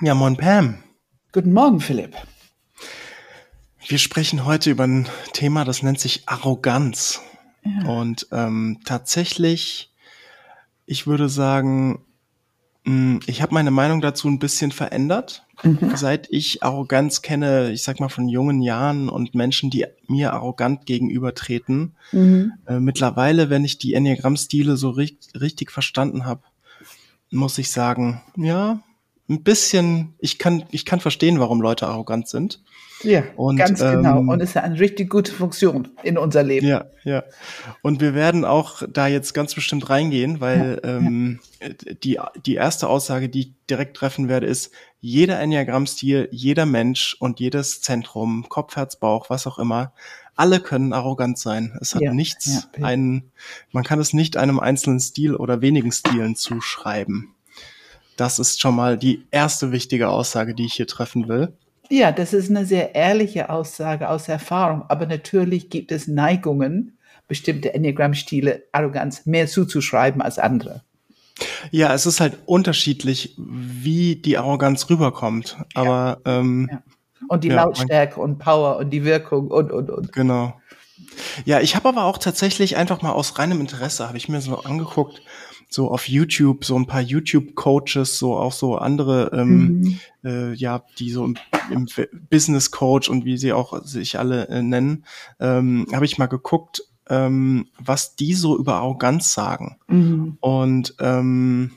Ja, moin Pam. Guten Morgen, Philipp. Wir sprechen heute über ein Thema, das nennt sich Arroganz. Ja. Und ähm, tatsächlich, ich würde sagen, hm, ich habe meine Meinung dazu ein bisschen verändert, mhm. seit ich Arroganz kenne, ich sag mal von jungen Jahren und Menschen, die mir arrogant gegenübertreten. Mhm. Äh, mittlerweile, wenn ich die Enneagramm-Stile so richtig, richtig verstanden habe, muss ich sagen, ja, ein bisschen, ich kann, ich kann verstehen, warum Leute arrogant sind. Ja, und, ganz genau. Ähm, und es ist eine richtig gute Funktion in unser Leben. Ja, ja. Und wir werden auch da jetzt ganz bestimmt reingehen, weil ja, ähm, ja. die, die erste Aussage, die ich direkt treffen werde, ist, jeder Enneagramm-Stil, jeder Mensch und jedes Zentrum, Kopf, Herz, Bauch, was auch immer, alle können arrogant sein. Es hat ja, nichts, ja, einen, man kann es nicht einem einzelnen Stil oder wenigen Stilen zuschreiben. Das ist schon mal die erste wichtige Aussage, die ich hier treffen will. Ja, das ist eine sehr ehrliche Aussage aus Erfahrung. Aber natürlich gibt es Neigungen, bestimmte Enneagramm-Stile Arroganz mehr zuzuschreiben als andere. Ja, es ist halt unterschiedlich, wie die Arroganz rüberkommt. Aber ja. ähm, ja. und die ja, Lautstärke und Power und die Wirkung und und und. Genau. Ja, ich habe aber auch tatsächlich einfach mal aus reinem Interesse habe ich mir so angeguckt, so auf YouTube, so ein paar YouTube-Coaches, so auch so andere, ähm, mhm. äh, ja, die so im, im, Business Coach und wie sie auch sich alle äh, nennen, ähm, habe ich mal geguckt, ähm, was die so über Arroganz sagen. Mhm. Und ähm,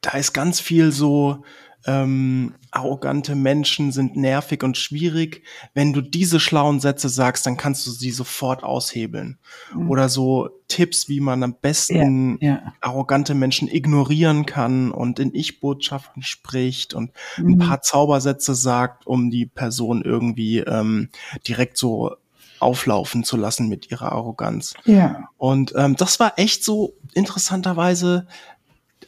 da ist ganz viel so, ähm, arrogante Menschen sind nervig und schwierig. Wenn du diese schlauen Sätze sagst, dann kannst du sie sofort aushebeln. Mhm. Oder so Tipps, wie man am besten ja, ja. arrogante Menschen ignorieren kann und in Ich-Botschaften spricht und mhm. ein paar Zaubersätze sagt, um die Person irgendwie ähm, direkt so auflaufen zu lassen mit ihrer Arroganz. Ja. Und ähm, das war echt so interessanterweise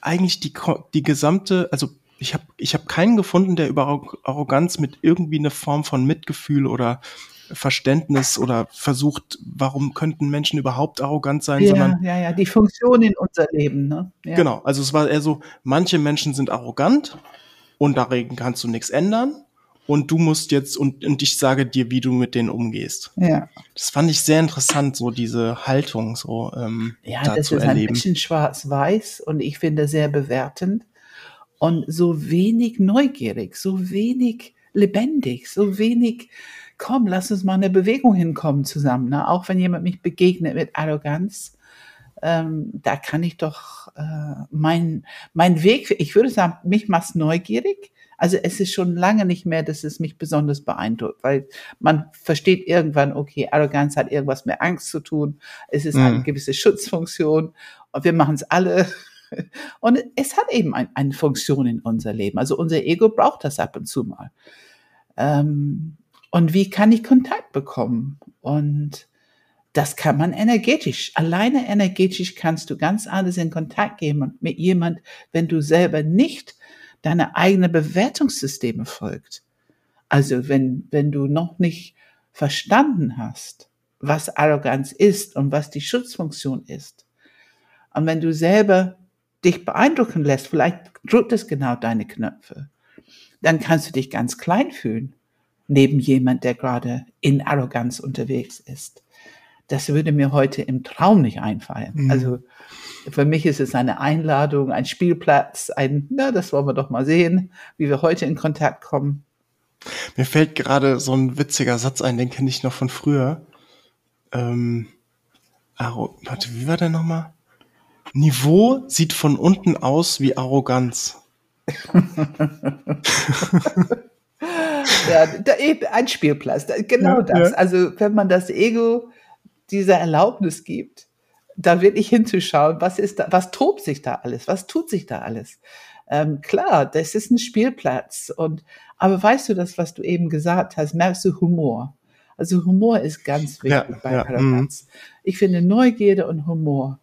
eigentlich die, die gesamte, also ich habe ich hab keinen gefunden, der über Arroganz mit irgendwie eine Form von Mitgefühl oder Verständnis oder versucht, warum könnten Menschen überhaupt arrogant sein, ja, sondern ja, ja, die Funktion in unser Leben. Ne? Ja. Genau, also es war eher so, manche Menschen sind arrogant und darin kannst du nichts ändern und du musst jetzt und, und ich sage dir, wie du mit denen umgehst. Ja. Das fand ich sehr interessant, so diese Haltung so ähm, ja, da das ist erleben. ein bisschen schwarz-weiß und ich finde sehr bewertend und so wenig neugierig, so wenig lebendig, so wenig, komm, lass uns mal eine Bewegung hinkommen zusammen. Ne? Auch wenn jemand mich begegnet mit Arroganz, ähm, da kann ich doch äh, mein, mein Weg, ich würde sagen, mich macht neugierig. Also es ist schon lange nicht mehr, dass es mich besonders beeindruckt, weil man versteht irgendwann, okay, Arroganz hat irgendwas mit Angst zu tun, es ist mhm. eine gewisse Schutzfunktion und wir machen es alle und es hat eben ein, eine Funktion in unser Leben. Also unser Ego braucht das ab und zu mal. Ähm, und wie kann ich Kontakt bekommen? Und das kann man energetisch. Alleine energetisch kannst du ganz anders in Kontakt gehen mit jemand, wenn du selber nicht deine eigenen Bewertungssysteme folgt. Also wenn, wenn du noch nicht verstanden hast, was Arroganz ist und was die Schutzfunktion ist. Und wenn du selber dich beeindrucken lässt, vielleicht drückt es genau deine Knöpfe, dann kannst du dich ganz klein fühlen, neben jemand, der gerade in Arroganz unterwegs ist. Das würde mir heute im Traum nicht einfallen. Mhm. Also für mich ist es eine Einladung, ein Spielplatz, ein, na, das wollen wir doch mal sehen, wie wir heute in Kontakt kommen. Mir fällt gerade so ein witziger Satz ein, den kenne ich noch von früher. Ähm, Arro warte, wie war der nochmal? Niveau sieht von unten aus wie Arroganz. ja, da, ein Spielplatz, genau ja, das. Ja. Also wenn man das Ego dieser Erlaubnis gibt, da wirklich hinzuschauen, was ist da, was tobt sich da alles, was tut sich da alles. Ähm, klar, das ist ein Spielplatz und aber weißt du das, was du eben gesagt hast, merkst du Humor. Also Humor ist ganz wichtig ja, bei Arroganz. Mhm. Ich finde Neugierde und Humor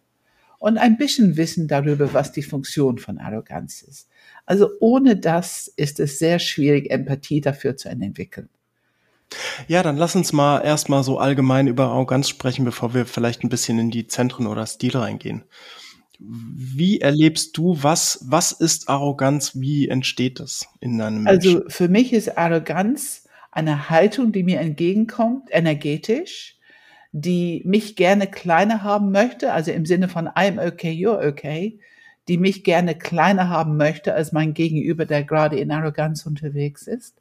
und ein bisschen Wissen darüber, was die Funktion von Arroganz ist. Also ohne das ist es sehr schwierig, Empathie dafür zu entwickeln. Ja, dann lass uns mal erstmal so allgemein über Arroganz sprechen, bevor wir vielleicht ein bisschen in die Zentren oder Stile reingehen. wie erlebst du, was, was ist Arroganz? Wie entsteht das in deinem Also Menschen? für mich ist Arroganz eine Haltung, die mir entgegenkommt, energetisch, die mich gerne kleiner haben möchte, also im Sinne von I'm okay, you're okay, die mich gerne kleiner haben möchte als mein Gegenüber, der gerade in Arroganz unterwegs ist.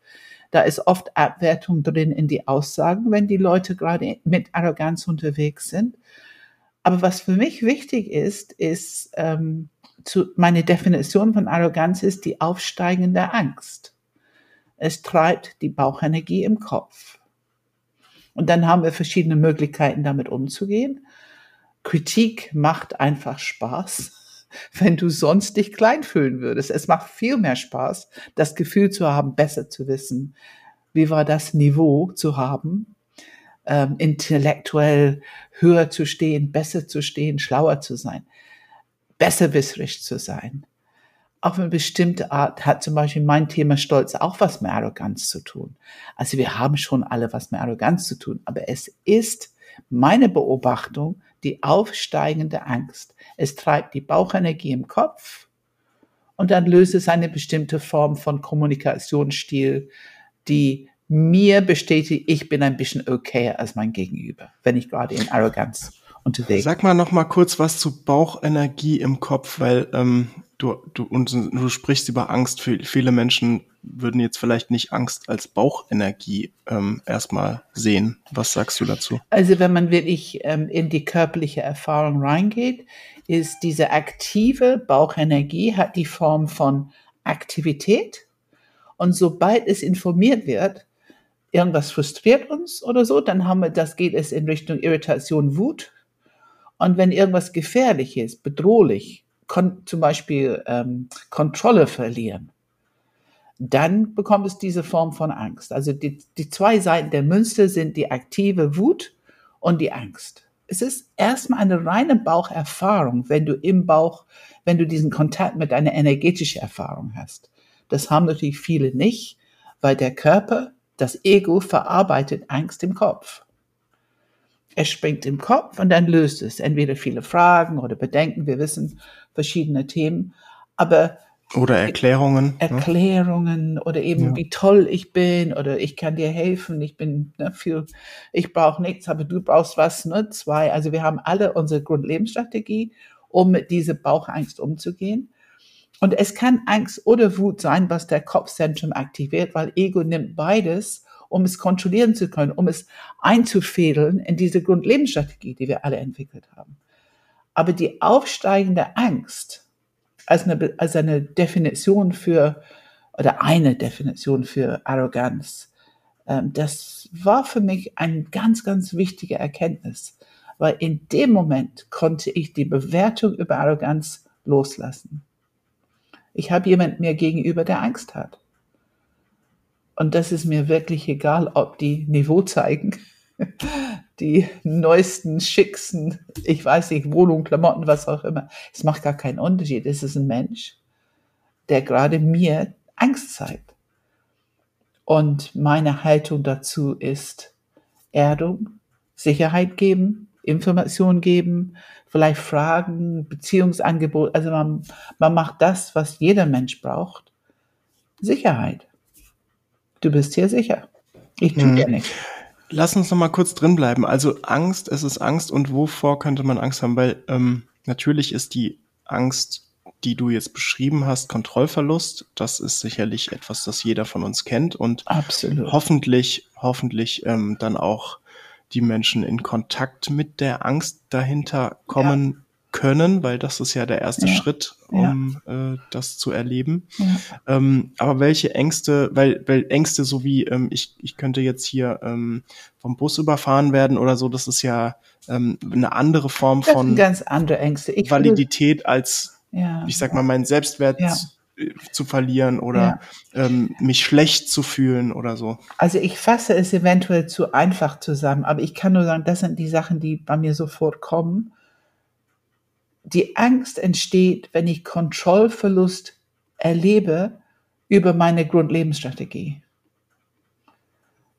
Da ist oft Abwertung drin in die Aussagen, wenn die Leute gerade mit Arroganz unterwegs sind. Aber was für mich wichtig ist, ist, ähm, zu, meine Definition von Arroganz ist die aufsteigende Angst. Es treibt die Bauchenergie im Kopf. Und dann haben wir verschiedene Möglichkeiten, damit umzugehen. Kritik macht einfach Spaß, wenn du sonst dich klein fühlen würdest. Es macht viel mehr Spaß, das Gefühl zu haben, besser zu wissen. Wie war das Niveau zu haben? Ähm, intellektuell höher zu stehen, besser zu stehen, schlauer zu sein, besserwisserisch zu sein. Auf eine bestimmte Art hat zum Beispiel mein Thema Stolz auch was mit Arroganz zu tun. Also wir haben schon alle was mit Arroganz zu tun, aber es ist meine Beobachtung die aufsteigende Angst. Es treibt die Bauchenergie im Kopf und dann löst es eine bestimmte Form von Kommunikationsstil, die mir bestätigt, ich bin ein bisschen okayer als mein Gegenüber, wenn ich gerade in Arroganz unterwegs Sag mal noch mal kurz was zu Bauchenergie im Kopf, weil ähm, du, du, und du sprichst über Angst. Viele Menschen würden jetzt vielleicht nicht Angst als Bauchenergie ähm, erstmal sehen. Was sagst du dazu? Also wenn man wirklich ähm, in die körperliche Erfahrung reingeht, ist diese aktive Bauchenergie hat die Form von Aktivität. Und sobald es informiert wird, irgendwas frustriert uns oder so, dann haben wir, das geht es in Richtung Irritation, Wut. Und wenn irgendwas gefährlich ist, bedrohlich, zum Beispiel ähm, Kontrolle verlieren, dann bekommt es diese Form von Angst. Also die, die zwei Seiten der Münze sind die aktive Wut und die Angst. Es ist erstmal eine reine Baucherfahrung, wenn du im Bauch, wenn du diesen Kontakt mit einer energetischen Erfahrung hast. Das haben natürlich viele nicht, weil der Körper, das Ego verarbeitet Angst im Kopf. Es springt im Kopf und dann löst es entweder viele Fragen oder Bedenken. Wir wissen verschiedene Themen, aber oder Erklärungen. Erklärungen ne? oder eben ja. wie toll ich bin oder ich kann dir helfen, ich bin ne, viel, ich brauche nichts, aber du brauchst was, ne? Zwei. Also wir haben alle unsere Grundlebensstrategie, um mit dieser Bauchangst umzugehen. Und es kann Angst oder Wut sein, was der Kopfzentrum aktiviert, weil Ego nimmt beides, um es kontrollieren zu können, um es einzufädeln in diese Grundlebensstrategie, die wir alle entwickelt haben. Aber die aufsteigende Angst als eine, als eine Definition für, oder eine Definition für Arroganz, ähm, das war für mich eine ganz, ganz wichtige Erkenntnis, weil in dem Moment konnte ich die Bewertung über Arroganz loslassen. Ich habe jemand mir gegenüber, der Angst hat. Und das ist mir wirklich egal, ob die Niveau zeigen, die neuesten, schicksten, ich weiß nicht, Wohnung, Klamotten, was auch immer. Es macht gar keinen Unterschied. Es ist ein Mensch, der gerade mir Angst zeigt. Und meine Haltung dazu ist Erdung, Sicherheit geben, Information geben, vielleicht Fragen, Beziehungsangebot. Also man, man macht das, was jeder Mensch braucht. Sicherheit. Du bist hier sicher. Ich tue hm. dir nichts. Lass uns noch mal kurz drin bleiben. Also Angst, es ist Angst und wovor könnte man Angst haben? Weil ähm, natürlich ist die Angst, die du jetzt beschrieben hast, Kontrollverlust. Das ist sicherlich etwas, das jeder von uns kennt und Absolut. hoffentlich, hoffentlich ähm, dann auch die Menschen in Kontakt mit der Angst dahinter kommen können, weil das ist ja der erste ja. Schritt, um ja. äh, das zu erleben. Ja. Ähm, aber welche Ängste, weil, weil Ängste so wie ähm, ich, ich könnte jetzt hier ähm, vom Bus überfahren werden oder so, das ist ja ähm, eine andere Form das von ganz andere Ängste. Ich Validität als, ich sag mal, meinen Selbstwert zu verlieren oder ähm, mich schlecht zu fühlen oder so. Also ich fasse es eventuell zu einfach zusammen, aber ich kann nur sagen, das sind die Sachen, die bei mir sofort kommen die Angst entsteht, wenn ich Kontrollverlust erlebe über meine Grundlebensstrategie.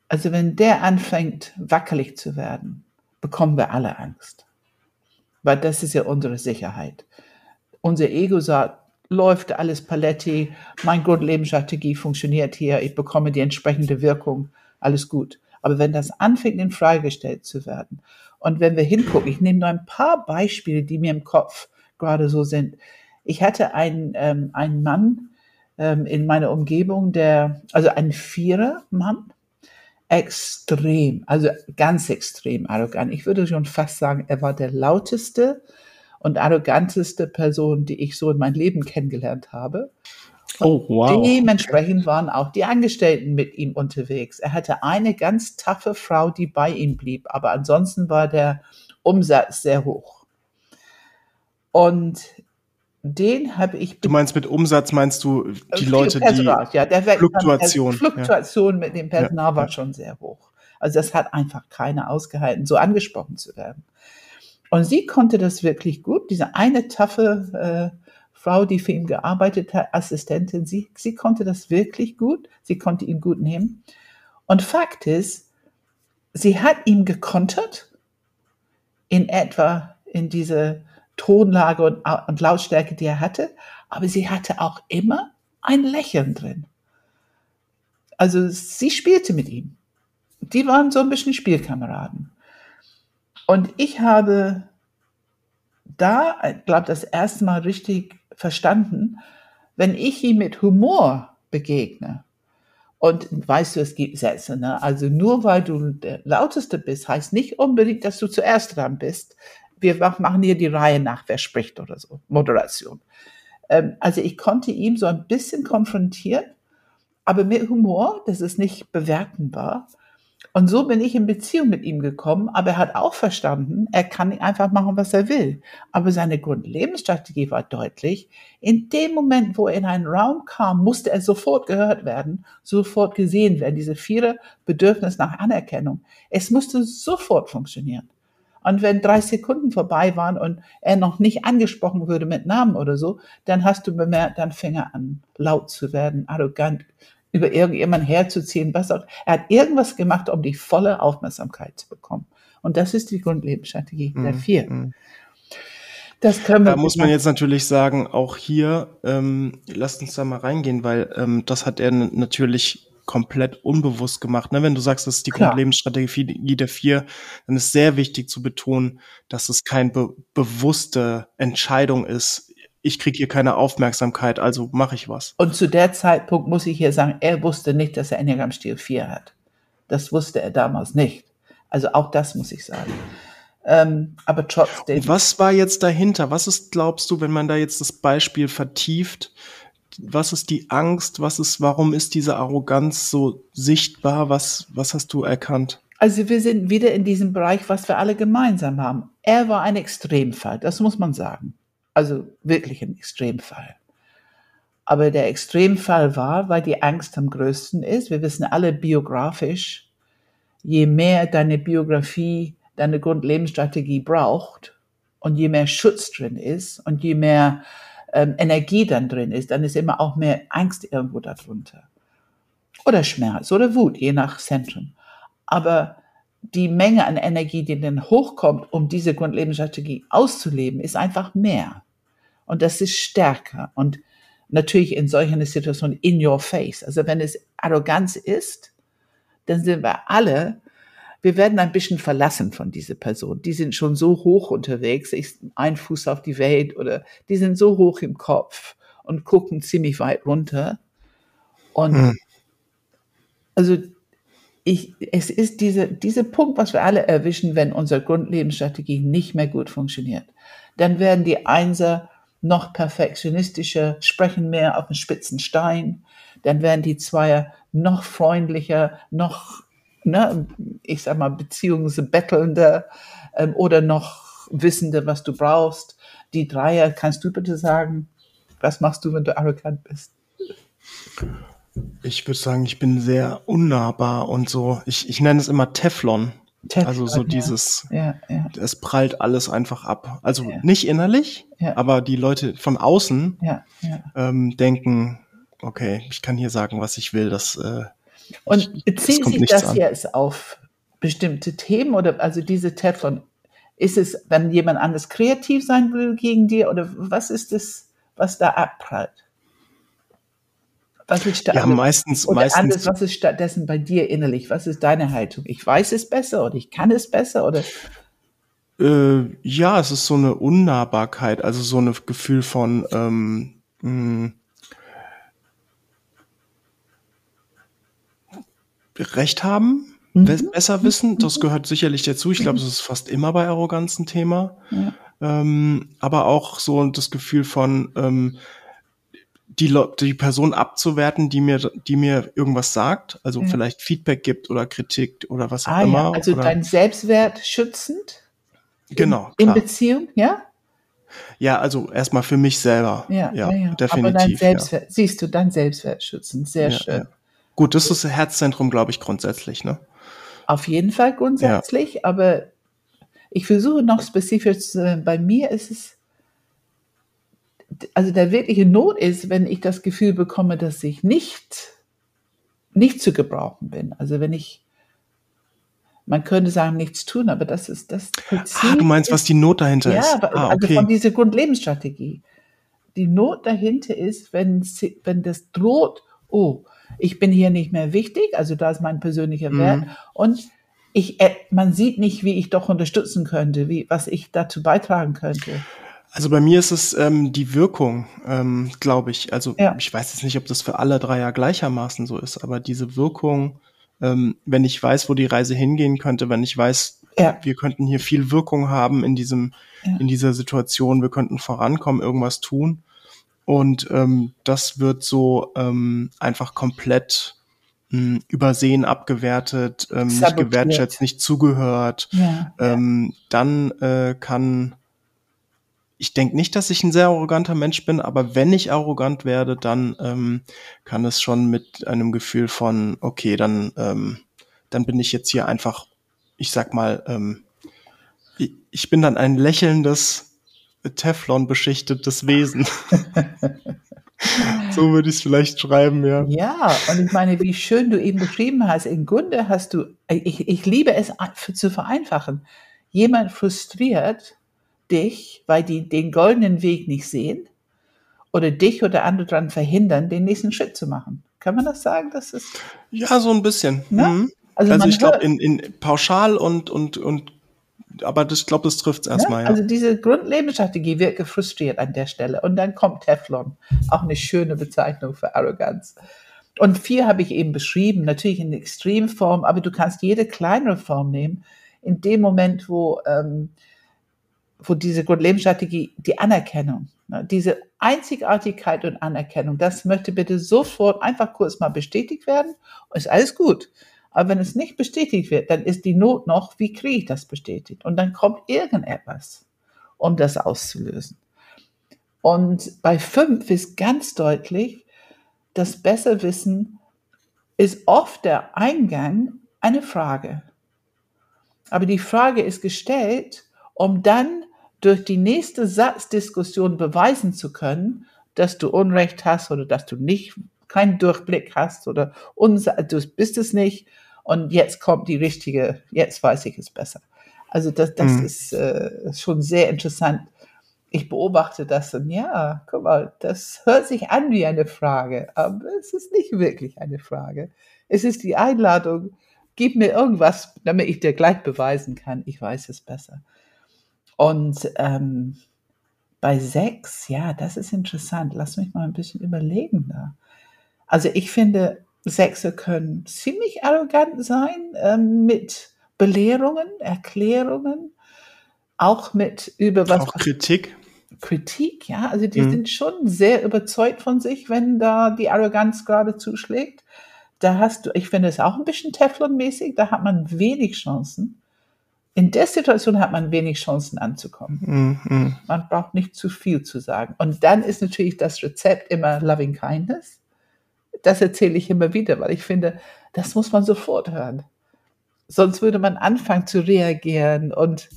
Also wenn der anfängt, wackelig zu werden, bekommen wir alle Angst. Weil das ist ja unsere Sicherheit. unser Ego sagt, läuft alles paletti, mein Grundlebensstrategie funktioniert hier, ich bekomme die entsprechende Wirkung, alles gut. Aber wenn das anfängt, in Frage gestellt zu werden und wenn wir hingucken, ich nehme nur ein paar Beispiele, die mir im Kopf gerade so sind. Ich hatte einen, ähm, einen Mann ähm, in meiner Umgebung, der, also ein Vierer-Mann, extrem, also ganz extrem arrogant. Ich würde schon fast sagen, er war der lauteste und arroganteste Person, die ich so in meinem Leben kennengelernt habe. Oh, wow. Dementsprechend waren auch die Angestellten mit ihm unterwegs. Er hatte eine ganz taffe Frau, die bei ihm blieb, aber ansonsten war der Umsatz sehr hoch. Und den habe ich. Du meinst mit Umsatz meinst du die Leute, Personal, die ja, der Fluktuation. Fluktuation ja. mit dem Personal ja. war schon sehr hoch. Also das hat einfach keiner ausgehalten, so angesprochen zu werden. Und sie konnte das wirklich gut. Diese eine taffe äh, Frau, die für ihn gearbeitet hat, Assistentin, sie, sie konnte das wirklich gut. Sie konnte ihn gut nehmen. Und Fakt ist, sie hat ihm gekontert in etwa in diese Tonlage und, und Lautstärke, die er hatte, aber sie hatte auch immer ein Lächeln drin. Also sie spielte mit ihm. Die waren so ein bisschen Spielkameraden. Und ich habe da, glaube das erste Mal richtig verstanden, wenn ich ihm mit Humor begegne. Und weißt du, es gibt Sätze, ne? Also nur weil du der Lauteste bist, heißt nicht unbedingt, dass du zuerst dran bist wir machen hier die Reihe nach, wer spricht oder so, Moderation. Ähm, also ich konnte ihm so ein bisschen konfrontieren, aber mit Humor, dass es nicht bewerten war. Und so bin ich in Beziehung mit ihm gekommen, aber er hat auch verstanden, er kann einfach machen, was er will. Aber seine Grundlebensstrategie war deutlich. In dem Moment, wo er in einen Raum kam, musste er sofort gehört werden, sofort gesehen werden. Diese vier Bedürfnis nach Anerkennung. Es musste sofort funktionieren. Und wenn drei Sekunden vorbei waren und er noch nicht angesprochen würde mit Namen oder so, dann hast du bemerkt, dann fing er an, laut zu werden, arrogant, über irgendjemanden herzuziehen, was auch. Er hat irgendwas gemacht, um die volle Aufmerksamkeit zu bekommen. Und das ist die Grundlebensstrategie mhm. der vier. Mhm. Das können wir da muss man jetzt natürlich sagen, auch hier, ähm, lasst uns da mal reingehen, weil ähm, das hat er natürlich komplett unbewusst gemacht. Ne? Wenn du sagst, das ist die Grundlebensstrategie der vier, dann ist sehr wichtig zu betonen, dass es keine be bewusste Entscheidung ist. Ich kriege hier keine Aufmerksamkeit, also mache ich was. Und zu der Zeitpunkt muss ich hier sagen, er wusste nicht, dass er Enneagramm-Stil 4 hat. Das wusste er damals nicht. Also auch das muss ich sagen. Ähm, aber trotzdem. Und was war jetzt dahinter? Was ist, glaubst du, wenn man da jetzt das Beispiel vertieft? was ist die Angst? Was ist, warum ist diese Arroganz so sichtbar? Was, was hast du erkannt? Also wir sind wieder in diesem Bereich, was wir alle gemeinsam haben. Er war ein Extremfall, das muss man sagen. Also wirklich ein Extremfall. Aber der Extremfall war, weil die Angst am größten ist. Wir wissen alle biografisch, je mehr deine Biografie, deine Grundlebensstrategie braucht und je mehr Schutz drin ist und je mehr ähm, Energie dann drin ist, dann ist immer auch mehr Angst irgendwo darunter. Oder Schmerz oder Wut, je nach Zentrum. Aber die Menge an Energie, die dann hochkommt, um diese Grundlebensstrategie auszuleben, ist einfach mehr. Und das ist stärker. Und natürlich in solchen Situationen in your face. Also wenn es Arroganz ist, dann sind wir alle wir werden ein bisschen verlassen von dieser Person. Die sind schon so hoch unterwegs, ich, ein Fuß auf die Welt oder die sind so hoch im Kopf und gucken ziemlich weit runter. Und mhm. also ich, es ist diese, diese Punkt, was wir alle erwischen, wenn unsere Grundlebensstrategie nicht mehr gut funktioniert. Dann werden die Einser noch perfektionistischer, sprechen mehr auf den spitzen Stein. Dann werden die Zweier noch freundlicher, noch ne, ich sag mal, Beziehungsbettelnde ähm, oder noch Wissende, was du brauchst. Die Dreier, kannst du bitte sagen, was machst du, wenn du arrogant bist? Ich würde sagen, ich bin sehr unnahbar und so. Ich, ich nenne es immer Teflon. Teflon also so dieses, ja, ja. es prallt alles einfach ab. Also ja. nicht innerlich, aber die Leute von außen ähm, denken, okay, ich kann hier sagen, was ich will. Das äh, und bezieht sich das an. jetzt auf bestimmte Themen oder also diese Teflon Ist es, wenn jemand anders kreativ sein will gegen dir oder was ist es, was da abprallt? Was ist ja, meistens, oder meistens. Anders, was ist stattdessen bei dir innerlich? Was ist deine Haltung? Ich weiß es besser oder ich kann es besser oder? Äh, ja, es ist so eine Unnahbarkeit, also so ein Gefühl von, ähm, mh, Recht haben, mhm. besser wissen, das gehört sicherlich dazu. Ich glaube, es ist fast immer bei Arroganz ein Thema. Ja. Ähm, aber auch so das Gefühl von ähm, die, die Person abzuwerten, die mir, die mir irgendwas sagt, also ja. vielleicht Feedback gibt oder Kritik oder was auch ah, immer. Ja. Also oder dein Selbstwert schützend. Genau. In, in Beziehung, ja? Ja, also erstmal für mich selber. Ja, ja, ja. definitiv. Aber dein Selbstwert, siehst du, dein Selbstwert schützen, sehr schön. Gut, das ist das Herzzentrum, glaube ich, grundsätzlich, ne? Auf jeden Fall grundsätzlich, ja. aber ich versuche noch spezifisch zu sagen, bei mir ist es, also der wirkliche Not ist, wenn ich das Gefühl bekomme, dass ich nicht, nicht zu gebrauchen bin. Also wenn ich, man könnte sagen, nichts tun, aber das ist das Prinzip. Ah, du meinst, ist, was die Not dahinter ja, ist? Ja, ah, also von dieser Grundlebensstrategie. Die Not dahinter ist, wenn, wenn das droht, oh, ich bin hier nicht mehr wichtig, also da ist mein persönlicher mhm. Wert. Und ich, äh, man sieht nicht, wie ich doch unterstützen könnte, wie, was ich dazu beitragen könnte. Also bei mir ist es ähm, die Wirkung, ähm, glaube ich. Also ja. ich weiß jetzt nicht, ob das für alle drei ja gleichermaßen so ist, aber diese Wirkung, ähm, wenn ich weiß, wo die Reise hingehen könnte, wenn ich weiß, ja. wir könnten hier viel Wirkung haben in diesem, ja. in dieser Situation, wir könnten vorankommen, irgendwas tun, und ähm, das wird so ähm, einfach komplett mh, hm, übersehen, abgewertet, ähm, nicht gewertschätzt, nicht zugehört. Ja, ähm. Dann äh, kann ich denke nicht, dass ich ein sehr arroganter Mensch bin, aber wenn ich arrogant werde, dann ähm, kann es schon mit einem Gefühl von, okay, dann, ähm, dann bin ich jetzt hier einfach, ich sag mal, ähm, ich, bin dann ein lächelndes, Teflon beschichtetes Wesen. so würde ich es vielleicht schreiben, ja. Ja, und ich meine, wie schön du eben beschrieben hast. Im Grunde hast du, ich, ich liebe es zu vereinfachen. Jemand frustriert dich, weil die den goldenen Weg nicht sehen oder dich oder andere daran verhindern, den nächsten Schritt zu machen. Kann man das sagen? Das ist ja so ein bisschen. Ne? Mhm. Also, also ich glaube, in, in pauschal und, und, und aber das, ich glaube, das trifft es erstmal. Ja, also diese Grundlebensstrategie wird gefrustriert an der Stelle. Und dann kommt Teflon, auch eine schöne Bezeichnung für Arroganz. Und vier habe ich eben beschrieben, natürlich in Extremform, aber du kannst jede kleinere Form nehmen. In dem Moment, wo, ähm, wo diese Grundlebensstrategie, die Anerkennung, ne, diese Einzigartigkeit und Anerkennung, das möchte bitte sofort einfach kurz mal bestätigt werden ist alles gut. Aber wenn es nicht bestätigt wird, dann ist die Not noch, wie kriege ich das bestätigt? Und dann kommt irgendetwas, um das auszulösen. Und bei fünf ist ganz deutlich, das Besserwissen ist oft der Eingang eine Frage. Aber die Frage ist gestellt, um dann durch die nächste Satzdiskussion beweisen zu können, dass du Unrecht hast oder dass du nicht keinen Durchblick hast oder du bist es nicht und jetzt kommt die richtige, jetzt weiß ich es besser. Also das, das mhm. ist äh, schon sehr interessant. Ich beobachte das und ja, guck mal, das hört sich an wie eine Frage, aber es ist nicht wirklich eine Frage. Es ist die Einladung, gib mir irgendwas, damit ich dir gleich beweisen kann, ich weiß es besser. Und ähm, bei sechs, ja, das ist interessant. Lass mich mal ein bisschen überlegen da. Also ich finde, Sechse können ziemlich arrogant sein äh, mit Belehrungen, Erklärungen, auch mit über was. Auch Kritik. Kritik, ja. Also die mhm. sind schon sehr überzeugt von sich, wenn da die Arroganz gerade zuschlägt. Da hast du, ich finde es auch ein bisschen Teflon-mäßig, da hat man wenig Chancen. In der Situation hat man wenig Chancen anzukommen. Mhm. Man braucht nicht zu viel zu sagen. Und dann ist natürlich das Rezept immer Loving Kindness das erzähle ich immer wieder, weil ich finde, das muss man sofort hören. Sonst würde man anfangen zu reagieren und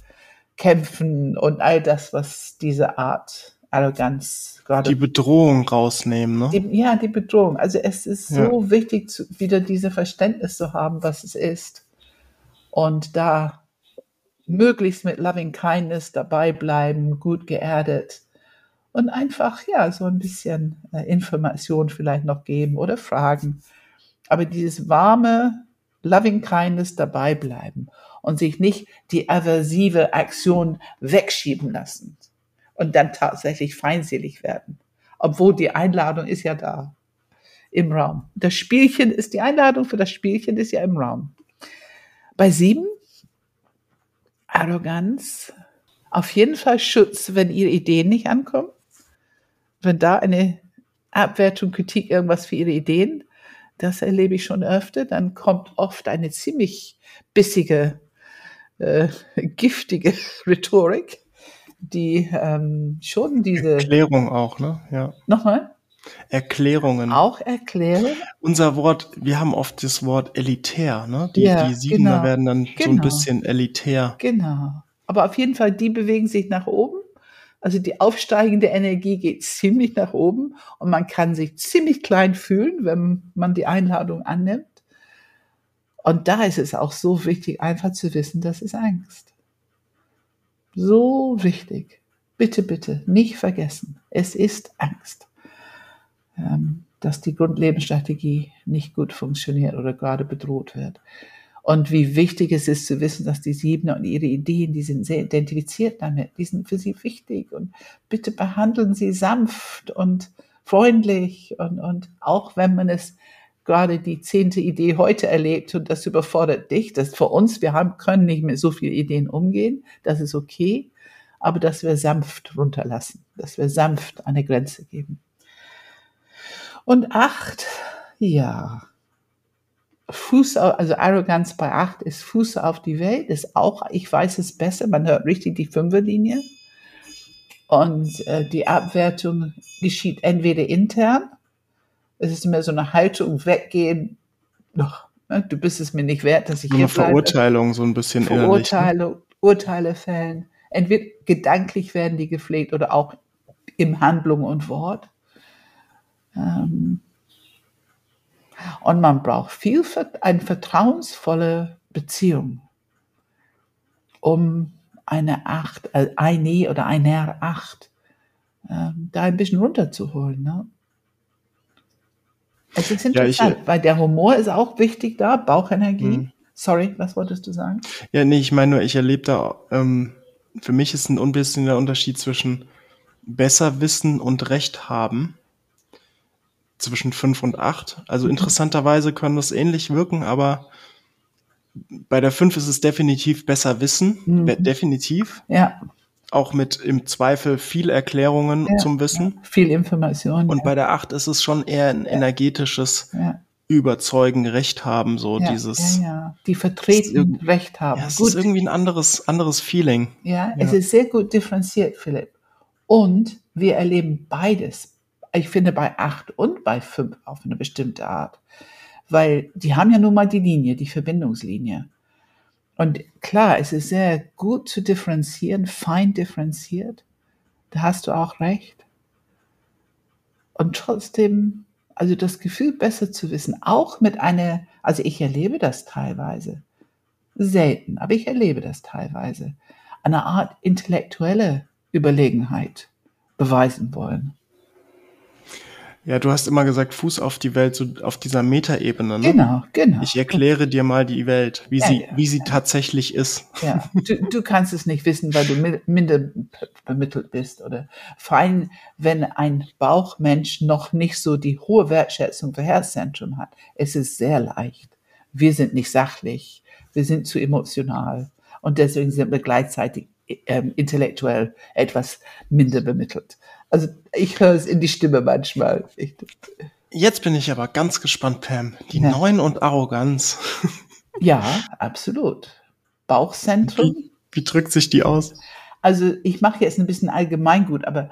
kämpfen und all das, was diese Art Arroganz gerade. Die Bedrohung rausnehmen, ne? Die, ja, die Bedrohung. Also es ist so ja. wichtig, zu, wieder diese Verständnis zu haben, was es ist. Und da möglichst mit Loving Kindness dabei bleiben, gut geerdet und einfach ja so ein bisschen äh, Information vielleicht noch geben oder Fragen. Aber dieses warme Loving Kindness dabei bleiben und sich nicht die aversive Aktion wegschieben lassen und dann tatsächlich feindselig werden, obwohl die Einladung ist ja da im Raum. Das Spielchen ist die Einladung für das Spielchen ist ja im Raum. Bei sieben Arroganz, auf jeden Fall Schutz, wenn ihre Ideen nicht ankommen. Wenn da eine Abwertung, Kritik, irgendwas für ihre Ideen, das erlebe ich schon öfter, dann kommt oft eine ziemlich bissige, äh, giftige Rhetorik, die ähm, schon diese Erklärung auch, ne? Ja. Nochmal? Erklärungen. Auch erklären? Unser Wort, wir haben oft das Wort elitär, ne? Die, Ja, die Siebener genau. werden dann so ein Genau. bisschen elitär. Genau. Aber auf jeden Fall, die bewegen sich nach oben. Also die aufsteigende Energie geht ziemlich nach oben und man kann sich ziemlich klein fühlen, wenn man die Einladung annimmt. Und da ist es auch so wichtig, einfach zu wissen, das ist Angst. So wichtig. Bitte, bitte, nicht vergessen. Es ist Angst, dass die Grundlebensstrategie nicht gut funktioniert oder gerade bedroht wird. Und wie wichtig es ist zu wissen, dass die Siebener und ihre Ideen, die sind sehr identifiziert damit, die sind für sie wichtig. Und bitte behandeln sie sanft und freundlich. Und, und auch wenn man es gerade die zehnte Idee heute erlebt und das überfordert dich, das für uns, wir haben, können nicht mit so vielen Ideen umgehen, das ist okay, aber dass wir sanft runterlassen, dass wir sanft eine Grenze geben. Und acht, ja, Fuß, auf, also Arroganz bei acht ist Fuß auf die Welt, ist auch, ich weiß es besser, man hört richtig die Fünferlinie. Und äh, die Abwertung geschieht entweder intern, es ist mehr so eine Haltung, weggehen, doch, ne, du bist es mir nicht wert, dass ich hier eine bleibe. Verurteilung, so ein bisschen innerlich. Ne? Urteile fällen. Entweder gedanklich werden die gepflegt oder auch im Handlung und Wort. Ähm, und man braucht viel, eine vertrauensvolle Beziehung, um eine Acht, äh, eine oder einer Acht, ähm, da ein bisschen runterzuholen. Ne? Es ist Ja, ich- interessant, weil der Humor ist auch wichtig da, Bauchenergie. Mhm. Sorry, was wolltest du sagen? Ja, nee, ich meine nur, ich erlebe da, ähm, für mich ist ein bisschen der Unterschied zwischen besser wissen und Recht haben. Zwischen fünf und acht. Also interessanterweise können das ähnlich wirken, aber bei der fünf ist es definitiv besser wissen. Mhm. Definitiv. Ja, Auch mit im Zweifel viel Erklärungen Ja, zum Wissen. viel Information. Und ja, bei der acht ist es schon eher ein energetisches ja, Überzeugen, Recht haben, so ja, dieses. ja, ja. Die vertreten Recht haben. Ja, es gut, ist irgendwie ein anderes, anderes Feeling. ja, ja. es ist sehr gut differenziert, Philipp. Und wir erleben beides. Ich finde bei acht und bei fünf auf eine bestimmte Art. Weil die haben ja nun mal die Linie, die Verbindungslinie. Und klar, es ist sehr gut zu differenzieren, fein differenziert. Da hast du auch recht. Und trotzdem, also das Gefühl besser zu wissen, auch mit einer, also ich erlebe das teilweise, selten, aber ich erlebe das teilweise, eine Art intellektuelle Überlegenheit beweisen wollen. Ja, du hast immer gesagt, Fuß auf die Welt, so auf dieser Metaebene. Ne? Genau, genau. Ich erkläre dir mal die Welt, wie Ja, sie, ja, wie sie tatsächlich ist. Ja, du, du kannst es nicht wissen, weil du mi- minder bemittelt bist oder vor allem, wenn ein Bauchmensch noch nicht so die hohe Wertschätzung für Herzzentrum hat. Es ist sehr leicht. Wir sind nicht sachlich, wir sind zu emotional und deswegen sind wir gleichzeitig ähm, intellektuell etwas minder bemittelt. Also ich höre es in die Stimme manchmal. Ich, Jetzt bin ich aber ganz gespannt, Pam. Die Ja. Neun und Arroganz. ja, absolut. Bauchzentrum. Wie, wie drückt sich die aus? Also ich mache jetzt ein bisschen allgemeingut, aber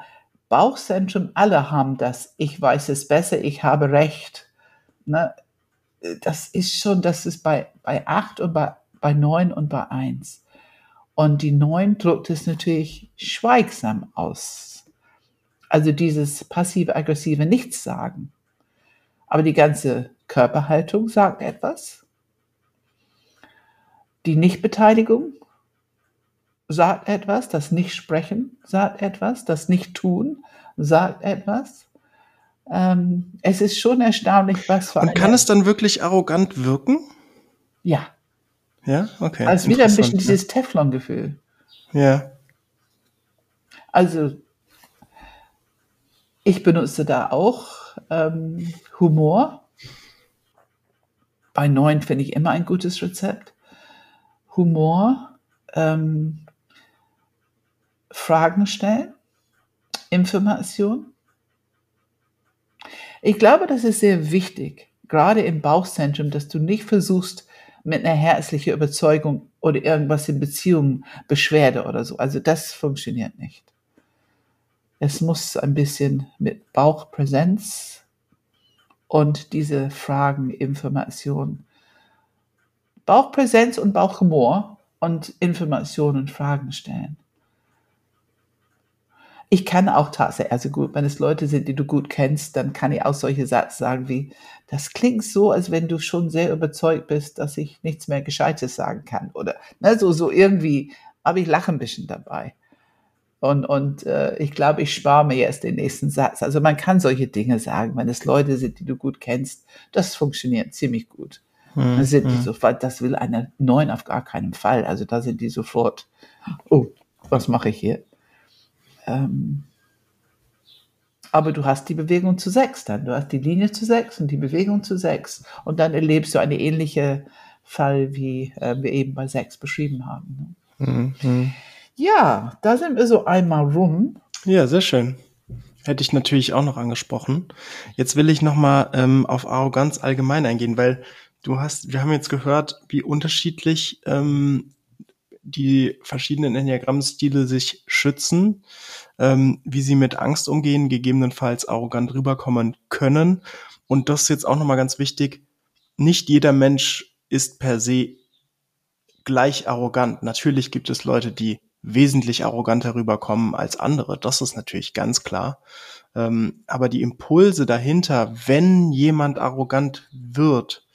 Bauchzentrum, alle haben das. Ich weiß es besser, ich habe Recht. Ne? Das ist schon, das ist bei, bei 8 und bei, bei 9 und bei 1. Und die 9 drückt es natürlich schweigsam aus. Also dieses passiv-aggressive Nichtsagen. Aber die ganze Körperhaltung sagt etwas. Die Nichtbeteiligung sagt etwas, das nicht sprechen sagt etwas, das nicht tun sagt etwas. Ähm, es ist schon erstaunlich, was für Und kann es dann wirklich arrogant wirken? Ja. Ja, okay. Also wieder ein bisschen dieses Teflon-Gefühl. Ja. Also ich benutze da auch ähm, Humor. Bei neun finde ich immer ein gutes Rezept. Humor, ähm, Fragen stellen, Information. Ich glaube, das ist sehr wichtig, gerade im Bauchzentrum, dass du nicht versuchst, mit einer herzlichen Überzeugung oder irgendwas in Beziehung, Beschwerde oder so. Also das funktioniert nicht. Es muss ein bisschen mit Bauchpräsenz und diese Fragen, Information. Bauchpräsenz und Bauchhumor und Informationen und Fragen stellen. Ich kann auch tatsächlich, also gut, wenn es Leute sind, die du gut kennst, dann kann ich auch solche Sätze sagen wie, das klingt so, als wenn du schon sehr überzeugt bist, dass ich nichts mehr Gescheites sagen kann. Oder ne, so, so irgendwie, aber ich lache ein bisschen dabei. Und, und äh, ich glaube, ich spare mir jetzt den nächsten Satz. Also man kann solche Dinge sagen, wenn es Leute sind, die du gut kennst, das funktioniert ziemlich gut. Hm, dann sind hm. die sofort, das will einer neun auf gar keinen Fall. Also da sind die sofort, oh, was mache ich hier? Ähm, aber du hast die Bewegung zu sechs dann. Du hast die Linie zu sechs und die Bewegung zu sechs. Und dann erlebst du eine ähnliche Fall, wie äh, wir eben bei sechs beschrieben haben. Ne? Mhm. Ja, da sind wir so einmal rum. Ja, sehr schön. Hätte ich natürlich auch noch angesprochen. Jetzt will ich nochmal ähm, auf Arroganz allgemein eingehen, weil du hast, wir haben jetzt gehört, wie unterschiedlich ähm, die verschiedenen Enneagrammstile sich schützen, ähm, wie sie mit Angst umgehen, gegebenenfalls arrogant rüberkommen können. Und das ist jetzt auch nochmal ganz wichtig. Nicht jeder Mensch ist per se gleich arrogant. Natürlich gibt es Leute, die wesentlich arroganter rüberkommen als andere. Das ist natürlich ganz klar. Ähm, aber die Impulse dahinter, wenn jemand arrogant wird,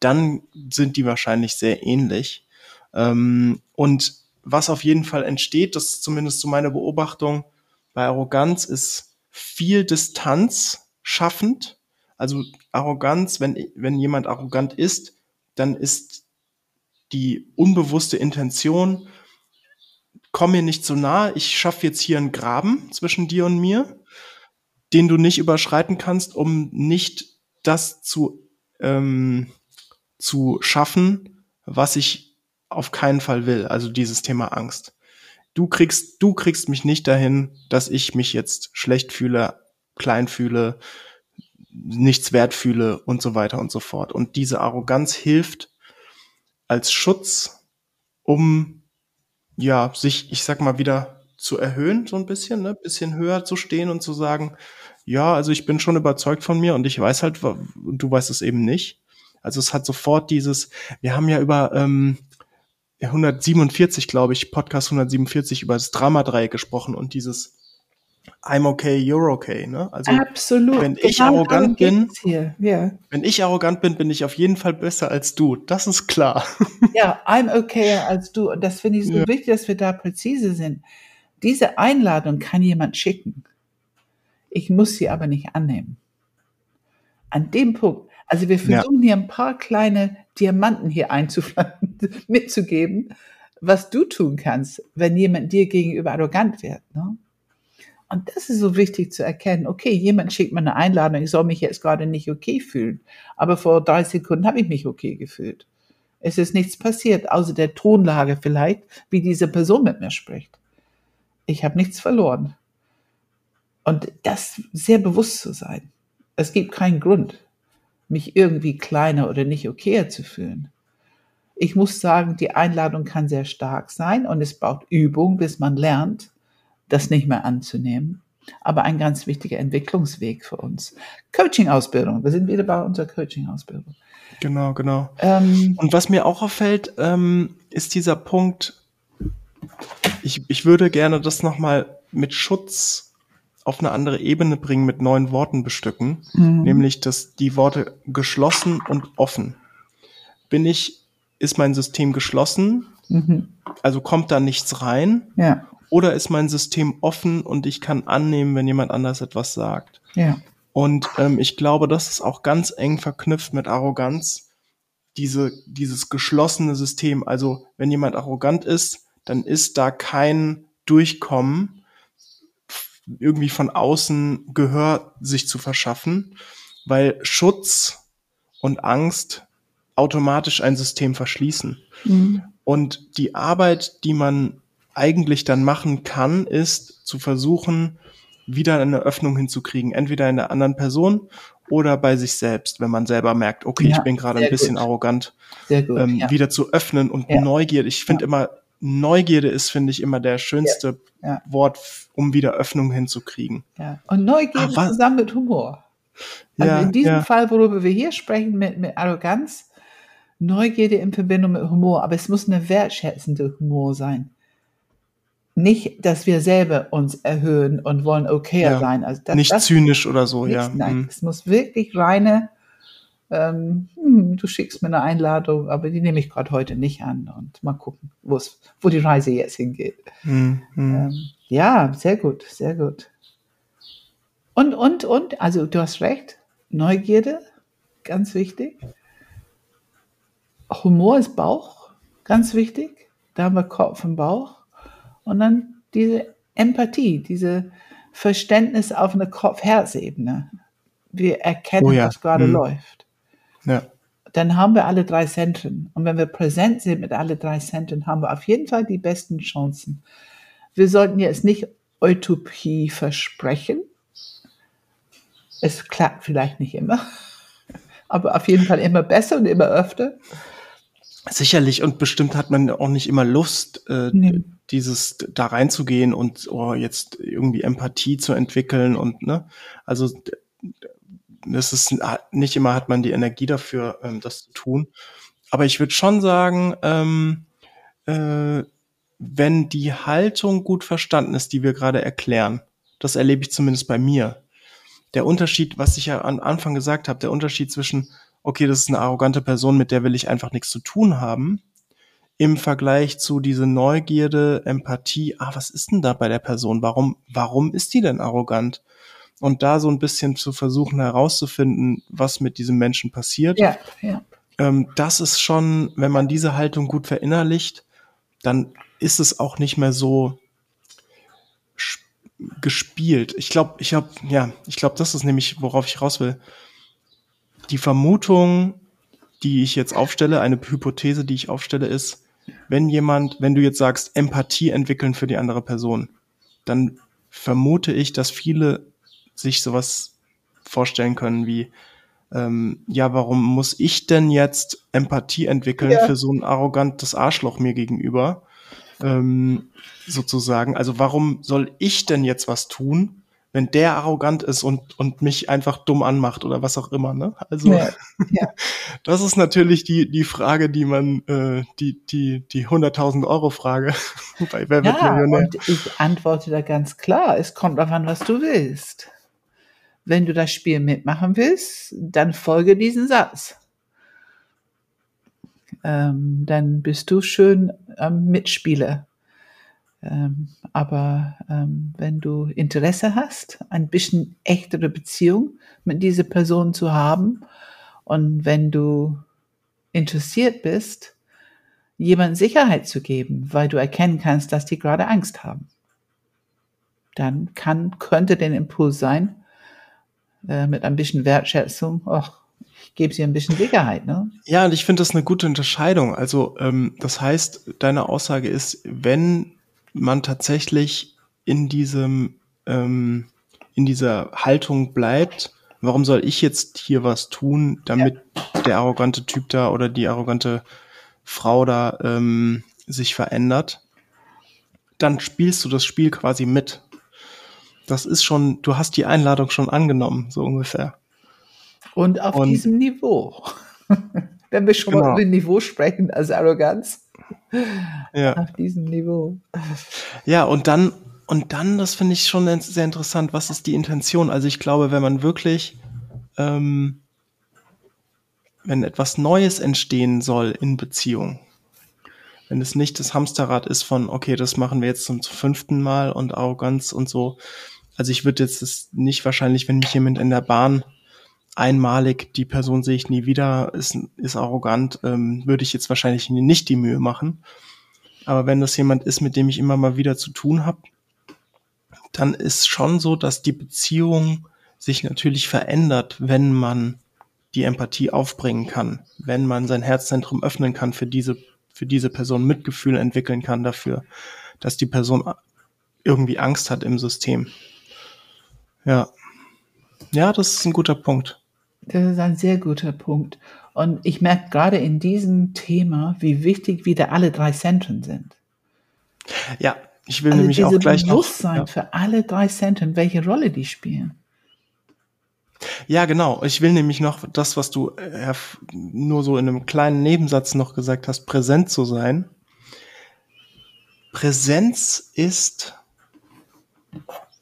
dann sind die wahrscheinlich sehr ähnlich. Ähm, und was auf jeden Fall entsteht, das ist zumindest so meine Beobachtung bei Arroganz, ist viel Distanz schaffend. Also Arroganz, wenn, wenn jemand arrogant ist, dann ist die unbewusste Intention, komm mir nicht zu nah, ich schaffe jetzt hier einen Graben zwischen dir und mir, den du nicht überschreiten kannst, um nicht das zu, ähm, zu schaffen, was ich auf keinen Fall will. Also dieses Thema Angst. Du kriegst, du kriegst mich nicht dahin, dass ich mich jetzt schlecht fühle, klein fühle, nichts wert fühle und so weiter und so fort. Und diese Arroganz hilft als Schutz, um ja sich, ich sag mal wieder zu erhöhen, so ein bisschen, ne, bisschen höher zu stehen und zu sagen, ja, also ich bin schon überzeugt von mir und ich weiß halt, du weißt es eben nicht. Also es hat sofort dieses, wir haben ja über ähm, 147, glaube ich, Podcast 147 über das Dramadreieck gesprochen und dieses I'm okay, you're okay, ne? Also Absolut. wenn ich genau arrogant bin, ja. wenn ich arrogant bin, bin ich auf jeden Fall besser als du. Das ist klar. Ja, I'm okay als du. Und das finde ich so ja. wichtig, dass wir da präzise sind. Diese Einladung kann jemand schicken. Ich muss sie aber nicht annehmen. An dem Punkt. Also wir versuchen ja. hier ein paar kleine Diamanten hier einzupflanzen, mitzugeben, was du tun kannst, wenn jemand dir gegenüber arrogant wird. Ne? Und das ist so wichtig zu erkennen. Okay, jemand schickt mir eine Einladung, ich soll mich jetzt gerade nicht okay fühlen. Aber vor drei Sekunden habe ich mich okay gefühlt. Es ist nichts passiert, außer der Tonlage vielleicht, wie diese Person mit mir spricht. Ich habe nichts verloren. Und das sehr bewusst zu sein. Es gibt keinen Grund mich irgendwie kleiner oder nicht okayer zu fühlen. Ich muss sagen, die Einladung kann sehr stark sein und es braucht Übung, bis man lernt, das nicht mehr anzunehmen. Aber ein ganz wichtiger Entwicklungsweg für uns. Coaching-Ausbildung. Wir sind wieder bei unserer Coaching-Ausbildung. Genau, genau. Ähm, und was mir auch auffällt, ähm, ist dieser Punkt, ich, ich würde gerne das nochmal mit Schutz auf eine andere Ebene bringen, mit neuen Worten bestücken, mhm. nämlich dass die Worte geschlossen und offen. Bin ich, ist mein System geschlossen, Mhm. Also kommt da nichts rein? Ja. Oder ist mein System offen und ich kann annehmen, wenn jemand anders etwas sagt? Ja. Und ähm, ich glaube, das ist auch ganz eng verknüpft mit Arroganz. Diese, dieses geschlossene System. Also wenn jemand arrogant ist, dann ist da kein Durchkommen, irgendwie von außen Gehör sich zu verschaffen, weil Schutz und Angst automatisch ein System verschließen. Mhm. Und die Arbeit, die man eigentlich dann machen kann, ist zu versuchen, wieder eine Öffnung hinzukriegen, entweder in der anderen Person oder bei sich selbst, wenn man selber merkt, okay, ja, ich bin gerade ein bisschen gut. arrogant, gut, ähm, ja. wieder zu öffnen und ja. Neugierde. Ich finde immer, Neugierde ist, finde ich, immer der schönste Wort, um wieder Öffnung hinzukriegen. Ja. Und Neugierde ah, zusammen mit Humor. Also in diesem Fall, worüber wir hier sprechen, mit, mit Arroganz, Neugierde in Verbindung mit Humor, aber es muss eine wertschätzende Humor sein nicht, dass wir selber uns erhöhen und wollen okay ja, sein. Also das, nicht das, zynisch oder so, nicht, ja. Nein, hm. es muss wirklich reine, ähm, hm, du schickst mir eine Einladung, aber die nehme ich gerade heute nicht an und mal gucken, wo die Reise jetzt hingeht. Hm, hm. Ähm, ja, sehr gut, sehr gut. Und, und, und, also du hast recht, Neugierde, ganz wichtig. Humor ist Bauch, ganz wichtig. Da haben wir Kopf und Bauch. Und dann diese Empathie, diese Verständnis auf einer Kopf-Herz-Ebene. Wir erkennen, oh ja. was gerade mhm. läuft. Ja. Dann haben wir alle drei Zentren. Und wenn wir präsent sind mit alle drei Zentren, haben wir auf jeden Fall die besten Chancen. Wir sollten jetzt nicht Utopie versprechen. Es klappt vielleicht nicht immer, aber auf jeden Fall immer besser und immer öfter. Sicherlich und bestimmt hat man auch nicht immer Lust, äh, nee. dieses da reinzugehen und oh, jetzt irgendwie Empathie zu entwickeln und ne, also das ist nicht immer hat man die Energie dafür, ähm, das zu tun. Aber ich würde schon sagen, ähm, äh, wenn die Haltung gut verstanden ist, die wir gerade erklären, das erlebe ich zumindest bei mir. Der Unterschied, was ich ja am Anfang gesagt habe, der Unterschied zwischen okay, das ist eine arrogante Person, mit der will ich einfach nichts zu tun haben, im Vergleich zu diese Neugierde, Empathie, ah, was ist denn da bei der Person? Warum, warum ist die denn arrogant? Und da so ein bisschen zu versuchen herauszufinden, was mit diesem Menschen passiert. Ja, ja. Ähm, das ist schon, wenn man diese Haltung gut verinnerlicht, dann ist es auch nicht mehr so gespielt. Ich glaube, ich habe, ja, ich glaube, das ist nämlich, worauf ich raus will die Vermutung, die ich jetzt aufstelle, eine Hypothese, die ich aufstelle, ist, wenn jemand, wenn du jetzt sagst, Empathie entwickeln für die andere Person, dann vermute ich, dass viele sich sowas vorstellen können wie, ähm, ja, warum muss ich denn jetzt Empathie entwickeln ja. für so ein arrogantes Arschloch mir gegenüber? Ähm, sozusagen. Also warum soll ich denn jetzt was tun, wenn der arrogant ist und, und mich einfach dumm anmacht oder was auch immer, ne? Also ja, ja. das ist natürlich die, die Frage, die man, äh, die, die, die 100.000 Euro Frage bei Wer wird ja, Millionär? Und ich antworte da ganz klar, es kommt darauf an, was du willst. Wenn du das Spiel mitmachen willst, dann folge diesen Satz. Ähm, dann bist du schön ähm, Mitspieler. Ähm, aber ähm, wenn du Interesse hast, ein bisschen echtere Beziehung mit dieser Person zu haben und wenn du interessiert bist, jemand Sicherheit zu geben, weil du erkennen kannst, dass die gerade Angst haben, dann kann, könnte der Impuls sein, äh, mit ein bisschen Wertschätzung, ach, ich gebe sie ein bisschen Sicherheit, ne? Ja, und ich finde das eine gute Unterscheidung. Also, ähm, das heißt, deine Aussage ist, wenn man tatsächlich in diesem, ähm, in dieser Haltung bleibt, warum soll ich jetzt hier was tun, damit ja. der arrogante Typ da oder die arrogante Frau da ähm, sich verändert, dann spielst du das Spiel quasi mit. Das ist schon, du hast die Einladung schon angenommen, so ungefähr. Und auf Und, diesem Niveau. Wenn wir schon genau. mal über Niveau sprechen, also Arroganz ja. auf diesem Niveau. Ja, und dann, und dann, das finde ich schon sehr interessant, was ist die Intention? Also ich glaube, wenn man wirklich, ähm, wenn etwas Neues entstehen soll in Beziehung, Wenn es nicht das Hamsterrad ist von, okay, das machen wir jetzt zum fünften Mal und Arroganz und so. Also ich würde jetzt das nicht wahrscheinlich, wenn mich jemand in der Bahn einmalig, die Person sehe ich nie wieder, ist, ist arrogant, ähm, würde ich jetzt wahrscheinlich nicht die Mühe machen. Aber wenn das jemand ist, mit dem ich immer mal wieder zu tun habe, dann ist schon so, dass die Beziehung sich natürlich verändert, wenn man die Empathie aufbringen kann, wenn man sein Herzzentrum öffnen kann für diese, für diese Person, Mitgefühl entwickeln kann dafür, dass die Person irgendwie Angst hat im System. Ja. Ja, das ist ein guter Punkt. Das ist ein sehr guter Punkt. Und ich merke gerade in diesem Thema, wie wichtig wieder alle drei Zentren sind. Ja, ich will also nämlich auch gleich Bewusstsein noch, ja. für alle drei Zentren, welche Rolle die spielen. Ja, genau. Ich will nämlich noch das, was du äh, nur so in einem kleinen Nebensatz noch gesagt hast, präsent zu sein. Präsenz ist,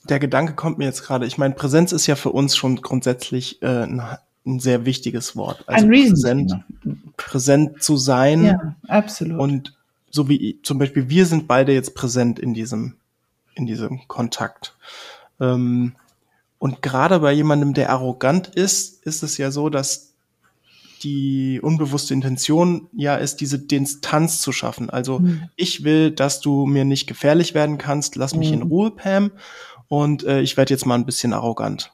der Gedanke kommt mir jetzt gerade, ich meine, Präsenz ist ja für uns schon grundsätzlich äh, ein, ein sehr wichtiges Wort. Also ein präsent, präsent zu sein. Ja, absolut. Und so wie zum Beispiel wir sind beide jetzt präsent in diesem, in diesem Kontakt. Ähm, und gerade bei jemandem, der arrogant ist, ist es ja so, dass die unbewusste Intention ja ist, diese Distanz zu schaffen. Also mhm. ich will, dass du mir nicht gefährlich werden kannst, lass mich mhm. in Ruhe, Pam, und äh, ich werde jetzt mal ein bisschen arrogant.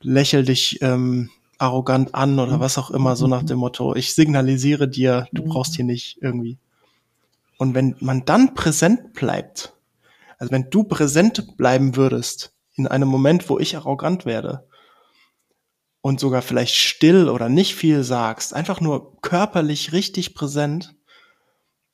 Lächel dich ähm, arrogant an oder mhm. was auch immer, so nach dem Motto, ich signalisiere dir, du mhm. brauchst hier nicht irgendwie. Und wenn man dann präsent bleibt, also wenn du präsent bleiben würdest, in einem Moment, wo ich arrogant werde und sogar vielleicht still oder nicht viel sagst, einfach nur körperlich richtig präsent,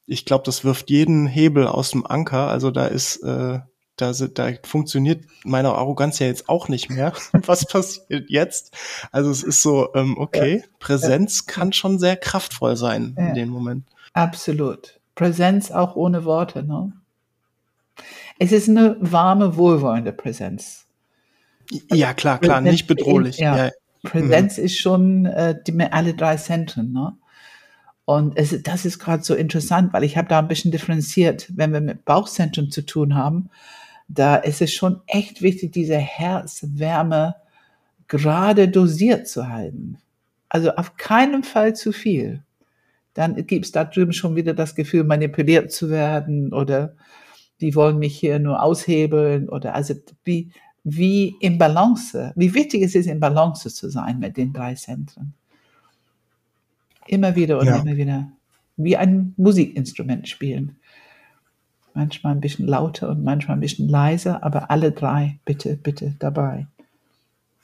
ich glaube, das wirft jeden Hebel aus dem Anker. Also da ist, äh, da, da funktioniert meine Arroganz ja jetzt auch nicht mehr. Was passiert jetzt? Also es ist so, ähm, okay, Präsenz kann schon sehr kraftvoll sein in dem Moment. Absolut. Präsenz auch ohne Worte, ne? Es ist eine warme, wohlwollende Präsenz. Ja, klar, klar, Präsenz nicht bedrohlich. ja. ja. Präsenz mhm. ist schon äh, die, alle drei Zentren. Ne? Und es, das ist gerade so interessant, weil ich habe da ein bisschen differenziert, wenn wir mit Bauchzentren zu tun haben, da ist es schon echt wichtig, diese Herzwärme gerade dosiert zu halten. Also auf keinen Fall zu viel. Dann gibt es da drüben schon wieder das Gefühl, manipuliert zu werden oder die wollen mich hier nur aushebeln oder also wie, wie im Balance, wie wichtig es ist, in Balance zu sein mit den drei Zentren. Immer wieder und ja. immer wieder. Wie ein Musikinstrument spielen. Manchmal ein bisschen lauter und manchmal ein bisschen leiser, aber alle drei bitte, bitte dabei.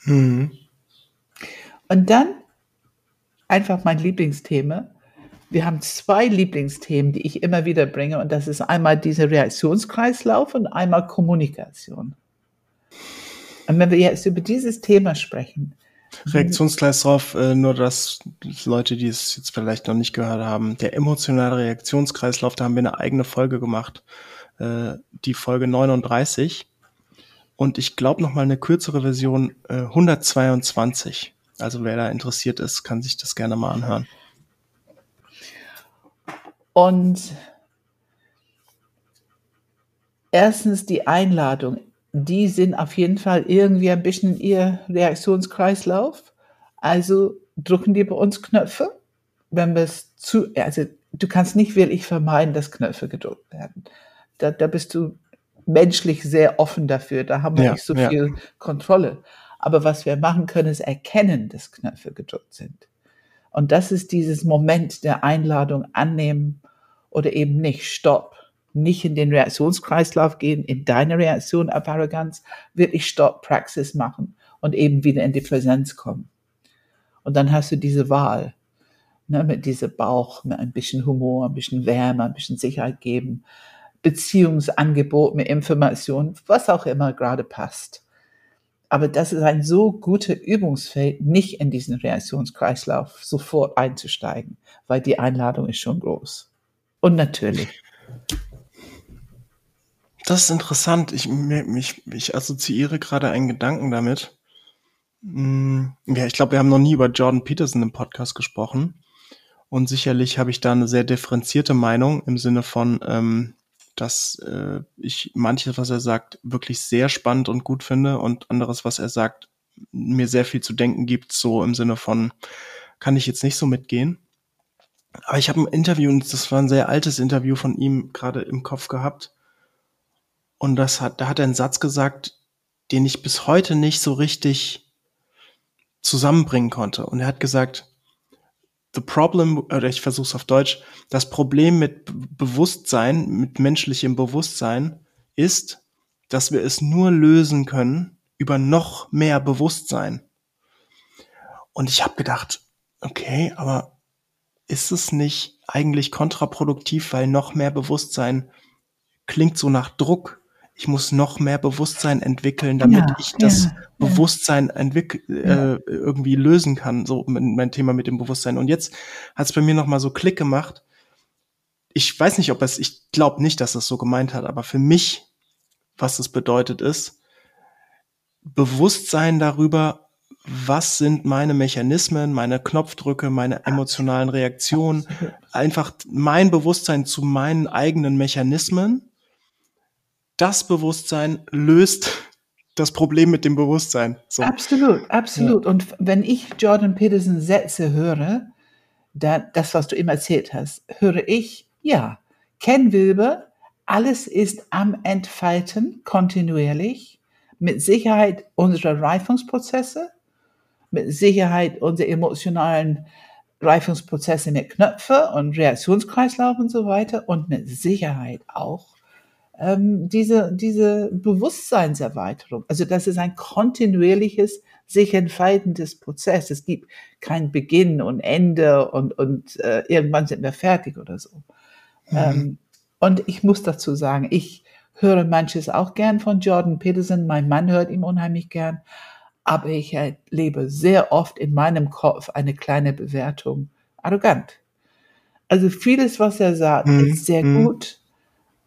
Mhm. Und dann einfach mein Lieblingsthema, wir haben zwei Lieblingsthemen, die ich immer wieder bringe, und das ist einmal dieser Reaktionskreislauf und einmal Kommunikation. Und wenn wir jetzt über dieses Thema sprechen. Reaktionskreislauf, äh, nur dass Leute, die es jetzt vielleicht noch nicht gehört haben, der emotionale Reaktionskreislauf, da haben wir eine eigene Folge gemacht, äh, die Folge 39. Und ich glaube noch mal eine kürzere Version, äh, 122. Also wer da interessiert ist, kann sich das gerne mal anhören. Und erstens die Einladung. Die sind auf jeden Fall irgendwie ein bisschen in ihr Reaktionskreislauf. Also drücken die bei uns Knöpfe, wenn wir es zu, also du kannst nicht wirklich vermeiden, dass Knöpfe gedrückt werden. Da, da bist du menschlich sehr offen dafür. Da haben wir ja, nicht so ja. viel Kontrolle. Aber was wir machen können, ist erkennen, dass Knöpfe gedrückt sind. Und das ist dieses Moment der Einladung annehmen oder eben nicht. Stopp. Nicht in den Reaktionskreislauf gehen, in deine Reaktion auf Arroganz, wirklich Stopp, Praxis machen und eben wieder in die Präsenz kommen. Und dann hast du diese Wahl, ne, mit diesem Bauch, mit ein bisschen Humor, ein bisschen Wärme, ein bisschen Sicherheit geben, Beziehungsangebot mit Information, was auch immer gerade passt. Aber das ist ein so guter Übungsfeld, nicht in diesen Reaktionskreislauf sofort einzusteigen, weil die Einladung ist schon groß. Und natürlich. Das ist interessant. Ich, mich, ich assoziiere gerade einen Gedanken damit. Hm, ja, ich glaube, wir haben noch nie über Jordan Peterson im Podcast gesprochen. Und sicherlich habe ich da eine sehr differenzierte Meinung im Sinne von, ähm, dass äh, ich manches, was er sagt, wirklich sehr spannend und gut finde und anderes, was er sagt, mir sehr viel zu denken gibt, so im Sinne von, kann ich jetzt nicht so mitgehen. Aber ich habe ein Interview, und das war ein sehr altes Interview von ihm gerade im Kopf gehabt. Und das hat, da hat er einen Satz gesagt, den ich bis heute nicht so richtig zusammenbringen konnte. Und er hat gesagt, the problem, oder ich versuche es auf Deutsch, das Problem mit Bewusstsein, mit menschlichem Bewusstsein ist, dass wir es nur lösen können über noch mehr Bewusstsein. Und ich habe gedacht, okay, aber ist es nicht eigentlich kontraproduktiv, weil noch mehr Bewusstsein klingt so nach Druck. Ich muss noch mehr Bewusstsein entwickeln, damit ja, ich das ja, Bewusstsein entwick äh, irgendwie lösen kann. So mein Thema mit dem Bewusstsein. Und jetzt hat es bei mir noch mal so Klick gemacht. Ich weiß nicht, ob es, ich glaube nicht, dass es so gemeint hat, aber für mich, was es bedeutet ist, Bewusstsein darüber, was sind meine Mechanismen, meine Knopfdrücke, meine emotionalen Reaktionen, einfach mein Bewusstsein zu meinen eigenen Mechanismen. Das Bewusstsein löst das Problem mit dem Bewusstsein. So. Absolut, absolut. Ja. Und wenn ich Jordan Peterson Sätze höre, da, das, was du immer erzählt hast, höre ich, ja, Ken Wilber, alles ist am Entfalten kontinuierlich, mit Sicherheit unsere Reifungsprozesse, mit Sicherheit unsere emotionalen Reifungsprozesse mit Knöpfe und Reaktionskreislauf und so weiter und mit Sicherheit auch ähm, diese, diese Bewusstseinserweiterung. Also das ist ein kontinuierliches, sich entfaltendes Prozess. Es gibt kein Beginn und Ende und, und äh, irgendwann sind wir fertig oder so. Mhm. Ähm, und ich muss dazu sagen, ich höre manches auch gern von Jordan Peterson. Mein Mann hört ihm unheimlich gern aber ich erlebe sehr oft in meinem Kopf eine kleine Bewertung. Arrogant. Also vieles, was er sagt, mhm. ist sehr mhm. gut,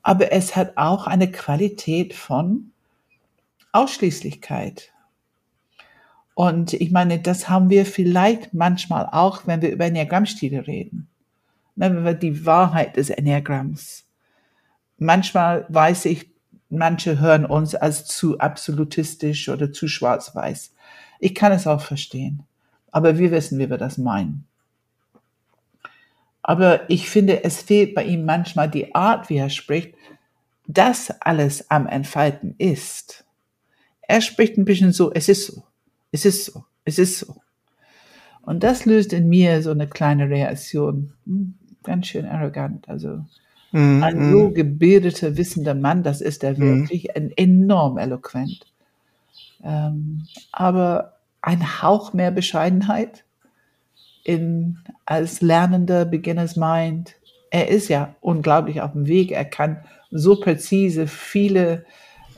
aber es hat auch eine Qualität von Ausschließlichkeit. Und ich meine, das haben wir vielleicht manchmal auch, wenn wir über Enneagrammstile reden. Ne, wenn wir die Wahrheit des Enneagramms. Manchmal weiß ich, manche hören uns als zu absolutistisch oder zu schwarz-weiß. Ich kann es auch verstehen. Aber wir wissen, wie wir das meinen. Aber ich finde, es fehlt bei ihm manchmal die Art, wie er spricht, dass alles am Entfalten ist. Er spricht ein bisschen so, es ist so, es ist so, es ist so. Und das löst in mir so eine kleine Reaktion. Hm, ganz schön arrogant. Also Mhm. Ein so gebildeter, wissender Mann, das ist er mhm. wirklich, mhm. enorm eloquent. Ähm, aber ein Hauch mehr Bescheidenheit in, als lernender Beginners Mind. Er ist ja unglaublich auf dem Weg. Er kann so präzise viele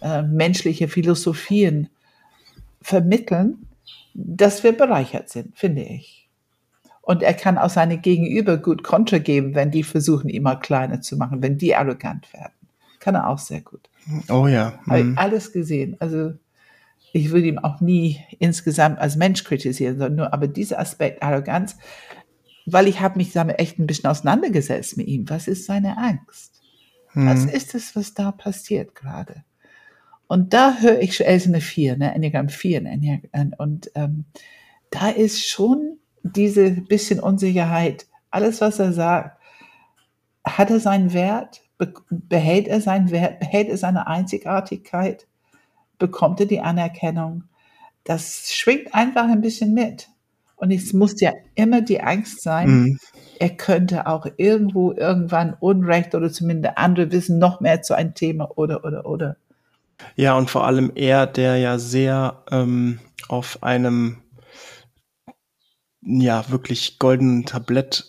äh, menschliche Philosophien vermitteln, dass wir bereichert sind, finde ich. Und er kann auch seine Gegenüber gut Kontra geben, wenn die versuchen, ihn mal kleiner zu machen, wenn die arrogant werden. Kann er auch sehr gut. Oh ja. Habe ich mhm. alles gesehen. Also ich würde ihn auch nie insgesamt als Mensch kritisieren, sondern nur, aber dieser Aspekt Arroganz, weil ich habe mich damit echt ein bisschen auseinandergesetzt mit ihm. Was ist seine Angst? Hm. Was ist es, was da passiert gerade? Und da höre ich schon, er ist eine 4, ne, Enneagramm 4, ne, und ähm, da ist schon diese bisschen Unsicherheit, alles, was er sagt, hat er seinen Wert? Behält er seinen Wert? Behält er seine Einzigartigkeit? Bekommt er die Anerkennung? Das schwingt einfach ein bisschen mit. Und es muss ja immer die Angst sein, mhm. er könnte auch irgendwo irgendwann Unrecht oder zumindest andere wissen noch mehr zu einem Thema oder, oder, oder. Ja, und vor allem er, der ja sehr ähm, auf einem ja wirklich goldenen Tablett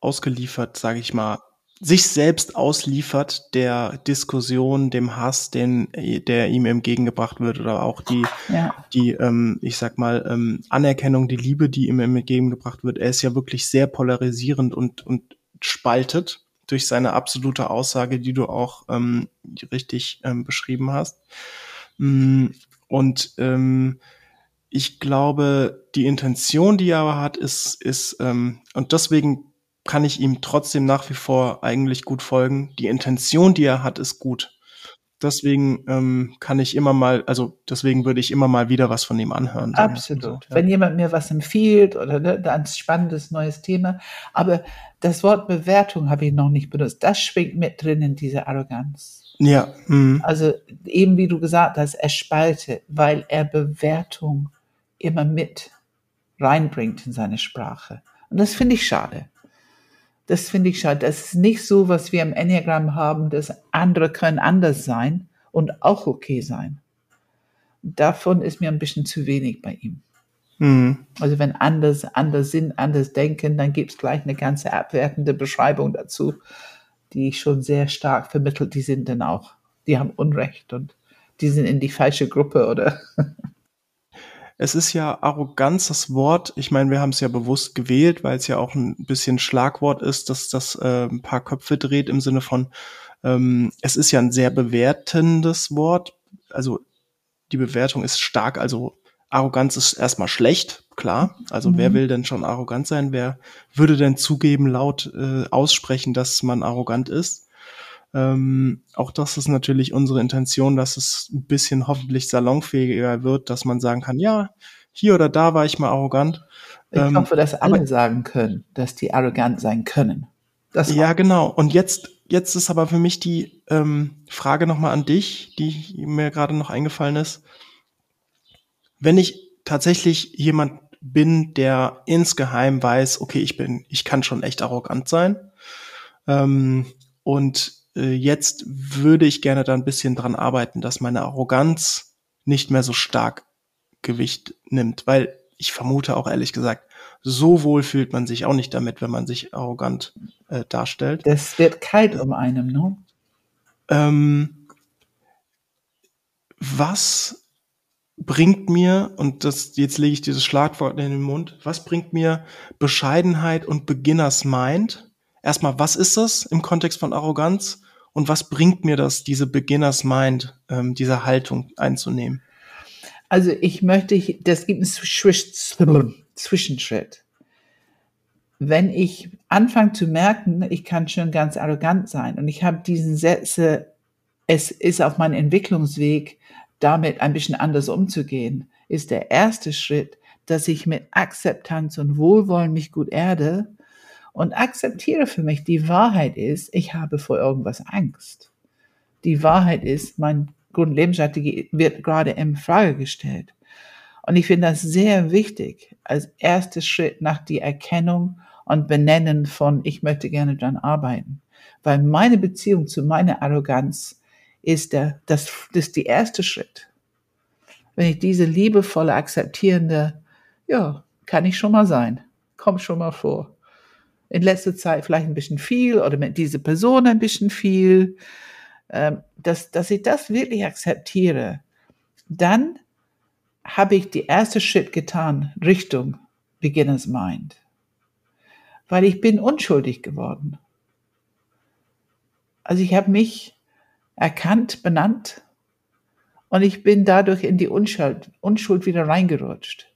ausgeliefert, sage ich mal, sich selbst ausliefert der Diskussion, dem Hass, den der ihm entgegengebracht wird oder auch die ja. die ähm, ich sag mal ähm, Anerkennung, die Liebe, die ihm entgegengebracht wird. Er ist ja wirklich sehr polarisierend und und spaltet durch seine absolute Aussage, die du auch ähm, richtig ähm, beschrieben hast. Mm, und ähm, ich glaube, die Intention, die er aber hat, ist, ist ähm, und deswegen kann ich ihm trotzdem nach wie vor eigentlich gut folgen. Die Intention, die er hat, ist gut. Deswegen ähm, kann ich immer mal, also deswegen würde ich immer mal wieder was von ihm anhören. Absolut. So, ja. Wenn jemand mir was empfiehlt oder ne, ein spannendes neues Thema. Aber das Wort Bewertung habe ich noch nicht benutzt. Das schwingt mit drin in diese Arroganz. Ja. Mhm. Also eben wie du gesagt hast, er spaltet, weil er Bewertung immer mit reinbringt in seine Sprache. Und das finde ich schade. Das finde ich schade. Das ist nicht so, was wir im Enneagramm haben, dass andere können anders sein und auch okay sein. Davon ist mir ein bisschen zu wenig bei ihm. Mhm. Also wenn anders, anders sind, anders denken, dann gibt es gleich eine ganze abwertende Beschreibung dazu, die schon sehr stark vermittelt, die sind dann auch, die haben Unrecht und die sind in die falsche Gruppe oder Es ist ja Arroganz das Wort. Ich meine, wir haben es ja bewusst gewählt, weil es ja auch ein bisschen Schlagwort ist, dass das äh, ein paar Köpfe dreht im Sinne von, ähm, es ist ja ein sehr bewertendes Wort. Also die Bewertung ist stark, also Arroganz ist erstmal schlecht, klar. Also mhm. wer will denn schon arrogant sein? Wer würde denn zugeben, laut äh, aussprechen, dass man arrogant ist? Ähm, auch das ist natürlich unsere Intention, dass es ein bisschen hoffentlich salonfähiger wird, dass man sagen kann, ja, hier oder da war ich mal arrogant. Ich ähm, hoffe, dass alle aber, sagen können, dass die arrogant sein können. Das ja, genau. Und jetzt, jetzt ist aber für mich die ähm, Frage nochmal an dich, die mir gerade noch eingefallen ist. Wenn ich tatsächlich jemand bin, der insgeheim weiß, okay, ich bin, ich kann schon echt arrogant sein. Ähm, und äh, jetzt würde ich gerne da ein bisschen dran arbeiten, dass meine Arroganz nicht mehr so stark Gewicht nimmt, weil ich vermute auch ehrlich gesagt, so wohl fühlt man sich auch nicht damit, wenn man sich arrogant äh, darstellt. Das wird kalt um einem, ne? Ähm, was bringt mir, und das, jetzt lege ich dieses Schlagwort in den Mund, was bringt mir Bescheidenheit und Beginners Mind? Erstmal, was ist das im Kontext von Arroganz? Und was bringt mir das, diese Beginners Mind, ähm, diese Haltung einzunehmen? Also ich möchte, das gibt einen Zwischenschritt. Wenn ich anfange zu merken, ich kann schon ganz arrogant sein und ich habe diesen Sätze, es ist auf meinem Entwicklungsweg, damit ein bisschen anders umzugehen, ist der erste Schritt, dass ich mit Akzeptanz und Wohlwollen mich gut erde und akzeptiere für mich, die Wahrheit ist, ich habe vor irgendwas Angst. Die Wahrheit ist, mein Grundlebensstrategie wird gerade in Frage gestellt. Und ich finde das sehr wichtig als erster Schritt nach die Erkennung und Benennen von, ich möchte gerne dran arbeiten. Weil meine Beziehung zu meiner Arroganz ist der, das, das ist der erste Schritt. Wenn ich diese liebevolle, akzeptierende, ja, kann ich schon mal sein. Kommt schon mal vor in letzter Zeit vielleicht ein bisschen viel oder mit dieser Person ein bisschen viel, ähm, dass, dass ich das wirklich akzeptiere, dann habe ich die erste Schritt getan Richtung Beginner's Mind. Weil ich bin unschuldig geworden. Also ich habe mich erkannt, benannt und ich bin dadurch in die Unschuld, Unschuld wieder reingerutscht.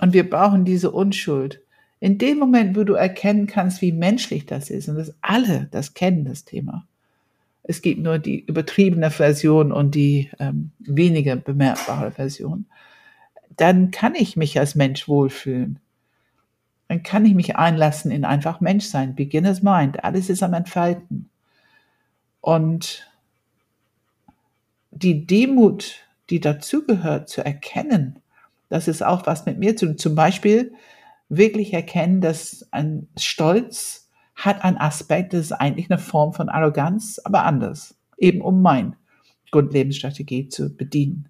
Und wir brauchen diese Unschuld, in dem Moment, wo du erkennen kannst, wie menschlich das ist, und dass alle das kennen, das Thema. Es gibt nur die übertriebene Version und die ähm, weniger bemerkbare Version. Dann kann ich mich als Mensch wohlfühlen. Dann kann ich mich einlassen in einfach Menschsein. Beginner's Mind. Alles ist am Entfalten. Und die Demut, die dazugehört, zu erkennen, das ist auch was mit mir zu tun. Zum Beispiel, wirklich erkennen, dass ein Stolz hat einen Aspekt, das ist eigentlich eine Form von Arroganz, aber anders. Eben um mein Grundlebensstrategie zu bedienen.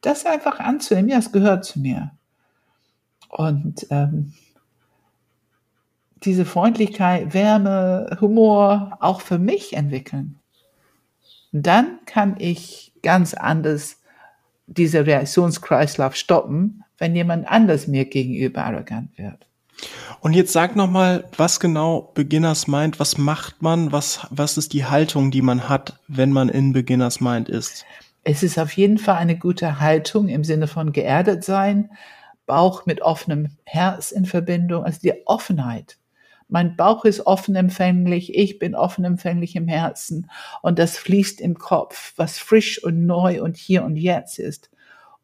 Das einfach anzunehmen, ja, es gehört zu mir. Und ähm, diese Freundlichkeit, Wärme, Humor auch für mich entwickeln. Dann kann ich ganz anders diese Reaktionskreislauf stoppen, wenn jemand anders mir gegenüber arrogant wird. Und jetzt sag noch mal, was genau Beginners Mind, was macht man, was, was ist die Haltung, die man hat, wenn man in Beginners Mind ist? Es ist auf jeden Fall eine gute Haltung im Sinne von geerdet sein, Bauch mit offenem Herz in Verbindung, also die Offenheit. Mein Bauch ist offen empfänglich, ich bin offen empfänglich im Herzen und das fließt im Kopf, was frisch und neu und hier und jetzt ist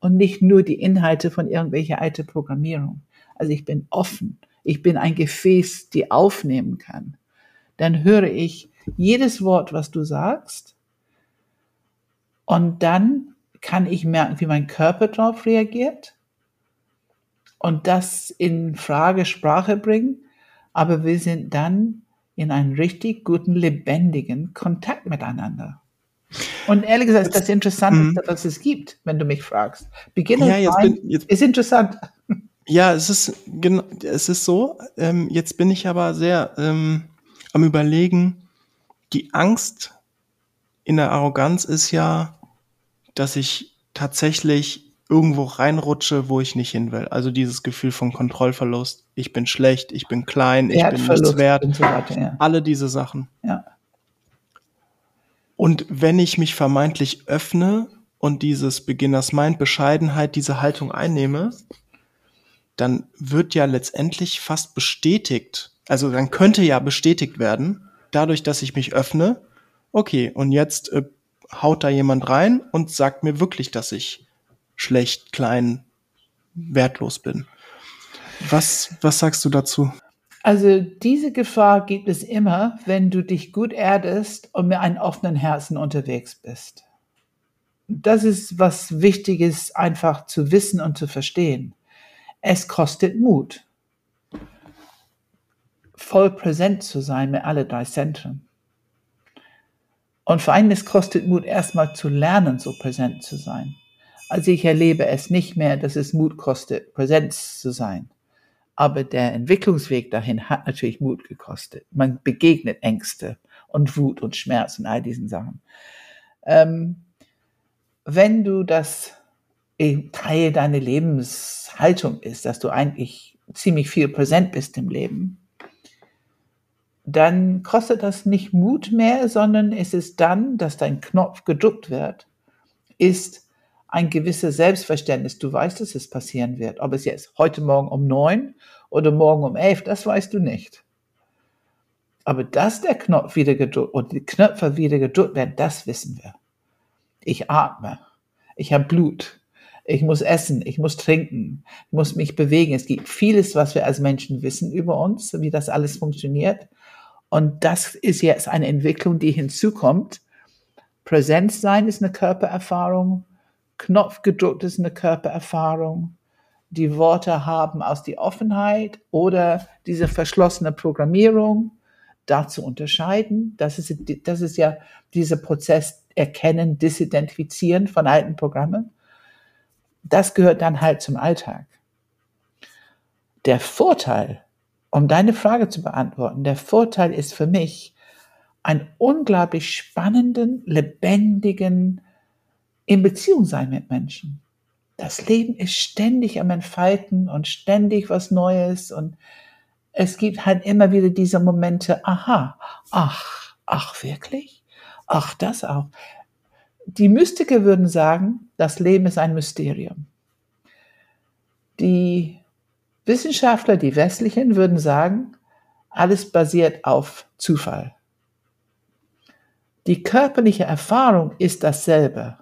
und nicht nur die Inhalte von irgendwelcher alte Programmierung. Also ich bin offen, ich bin ein Gefäß, die aufnehmen kann. Dann höre ich jedes Wort, was du sagst und dann kann ich merken, wie mein Körper darauf reagiert und das in Frage Sprache bringen, aber wir sind dann in einem richtig guten, lebendigen Kontakt miteinander. Und ehrlich gesagt ist das Interessanteste, mhm. was es gibt, wenn du mich fragst. Beginne ja, jetzt bin, jetzt, ist interessant. Ja, es ist genau, es ist so. Ähm, jetzt bin ich aber sehr ähm, am überlegen. Die Angst in der Arroganz ist ja, dass ich tatsächlich irgendwo reinrutsche, wo ich nicht hin will. Also dieses Gefühl von Kontrollverlust. Ich bin schlecht, ich bin klein, ich bin nichts wert. So weiter, ja. Alle diese Sachen. Ja. Und wenn ich mich vermeintlich öffne und dieses Beginners Mind Bescheidenheit, diese Haltung einnehme, dann wird ja letztendlich fast bestätigt, also dann könnte ja bestätigt werden, dadurch, dass ich mich öffne, okay, und jetzt äh, haut da jemand rein und sagt mir wirklich, dass ich schlecht, klein, wertlos bin. Was, was sagst du dazu? Also diese Gefahr gibt es immer, wenn du dich gut erdest und mit einem offenen Herzen unterwegs bist. Das ist was Wichtiges einfach zu wissen und zu verstehen. Es kostet Mut, voll präsent zu sein mit alle drei Zentren. Und vor allem, es kostet Mut, erstmal zu lernen, so präsent zu sein. Also ich erlebe es nicht mehr, dass es Mut kostet, Präsenz zu sein. Aber der Entwicklungsweg dahin hat natürlich Mut gekostet. Man begegnet Ängste und Wut und Schmerz und all diesen Sachen. Ähm, wenn du das Teil deiner Lebenshaltung ist, dass du eigentlich ziemlich viel präsent bist im Leben, dann kostet das nicht Mut mehr, sondern es ist dann, dass dein Knopf gedrückt wird, ist ein gewisses Selbstverständnis. Du weißt, dass es passieren wird. Ob es jetzt heute Morgen um neun oder morgen um elf, das weißt du nicht. Aber dass der Knopf wieder gedrückt und die Knöpfe wieder gedrückt werden, das wissen wir. Ich atme. Ich habe Blut. Ich muss essen. Ich muss trinken. Ich muss mich bewegen. Es gibt vieles, was wir als Menschen wissen über uns, wie das alles funktioniert. Und das ist jetzt eine Entwicklung, die hinzukommt. Präsenz sein ist eine Körpererfahrung. Knopf gedrückt ist eine Körpererfahrung. Die Worte haben aus die Offenheit oder diese verschlossene Programmierung da zu unterscheiden. Das ist, das ist ja dieser Prozess erkennen, disidentifizieren von alten Programmen. Das gehört dann halt zum Alltag. Der Vorteil, um deine Frage zu beantworten, der Vorteil ist für mich, einen unglaublich spannenden, lebendigen, in Beziehung sein mit Menschen. Das Leben ist ständig am Entfalten und ständig was Neues und es gibt halt immer wieder diese Momente, aha, ach, ach wirklich? Ach, das auch. Die Mystiker würden sagen, das Leben ist ein Mysterium. Die Wissenschaftler, die westlichen, würden sagen, alles basiert auf Zufall. Die körperliche Erfahrung ist dasselbe.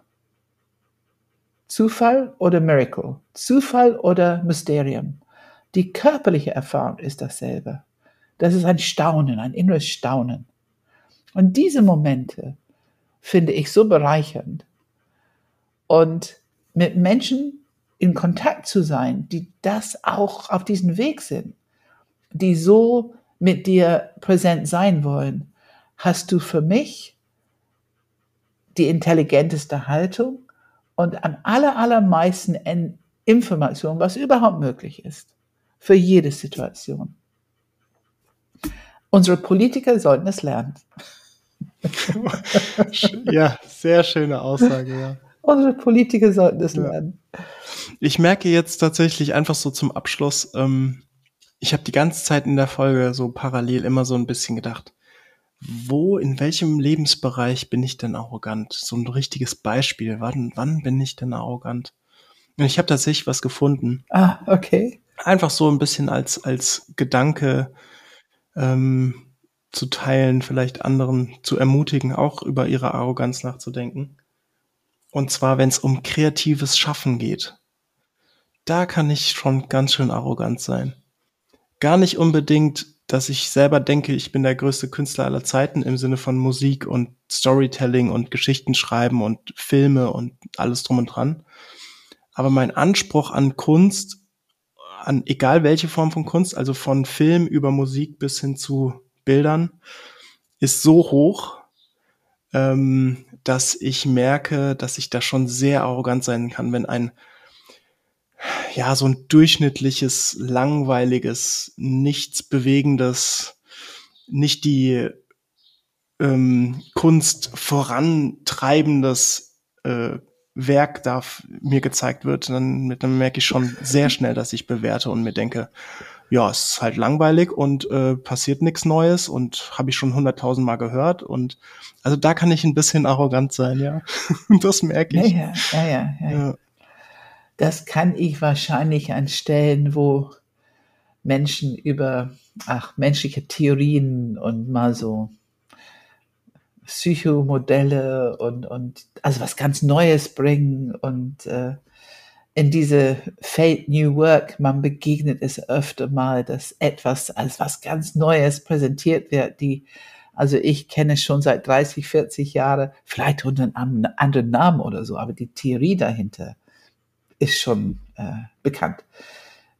Zufall oder Miracle, Zufall oder Mysterium. Die körperliche Erfahrung ist dasselbe. Das ist ein Staunen, ein inneres Staunen. Und diese Momente finde ich so bereichernd. Und mit Menschen in Kontakt zu sein, die das auch auf diesem Weg sind, die so mit dir präsent sein wollen, hast du für mich die intelligenteste Haltung und am aller, allermeisten Informationen, was überhaupt möglich ist, für jede Situation. Unsere Politiker sollten es lernen. ja, sehr schöne Aussage, ja. Unsere Politiker sollten es ja. lernen. Ich merke jetzt tatsächlich einfach so zum Abschluss, ähm, ich habe die ganze Zeit in der Folge so parallel immer so ein bisschen gedacht, wo, in welchem Lebensbereich bin ich denn arrogant? So ein richtiges Beispiel. Wann, wann bin ich denn arrogant? Und ich habe tatsächlich was gefunden. Ah, okay. Einfach so ein bisschen als, als Gedanke, ähm, zu teilen, vielleicht anderen zu ermutigen, auch über ihre Arroganz nachzudenken. Und zwar, wenn es um kreatives Schaffen geht. Da kann ich schon ganz schön arrogant sein. Gar nicht unbedingt, dass ich selber denke, ich bin der größte Künstler aller Zeiten im Sinne von Musik und Storytelling und Geschichten schreiben und Filme und alles drum und dran. Aber mein Anspruch an Kunst, an egal welche Form von Kunst, also von Film über Musik bis hin zu Bildern, ist so hoch, ähm, dass ich merke, dass ich da schon sehr arrogant sein kann, wenn ein ja, so ein durchschnittliches, langweiliges, nichts bewegendes, nicht die ähm, Kunst vorantreibendes äh, Werk da mir gezeigt wird, dann, dann merke ich schon sehr schnell, dass ich bewerte und mir denke, ja, es ist halt langweilig und äh, passiert nichts Neues und habe ich schon hunderttausend Mal gehört und also da kann ich ein bisschen arrogant sein, ja. das merke ich. Ja, ja, ja, ja, ja. Das kann ich wahrscheinlich an Stellen, wo Menschen über ach, menschliche Theorien und mal so Psychomodelle und, und also was ganz Neues bringen und äh, in diese Fate New Work, man begegnet es öfter mal, dass etwas als was ganz Neues präsentiert wird, die, also ich kenne schon seit 30, 40 Jahren, vielleicht unter einem anderen Namen oder so, aber die Theorie dahinter ist schon äh, bekannt.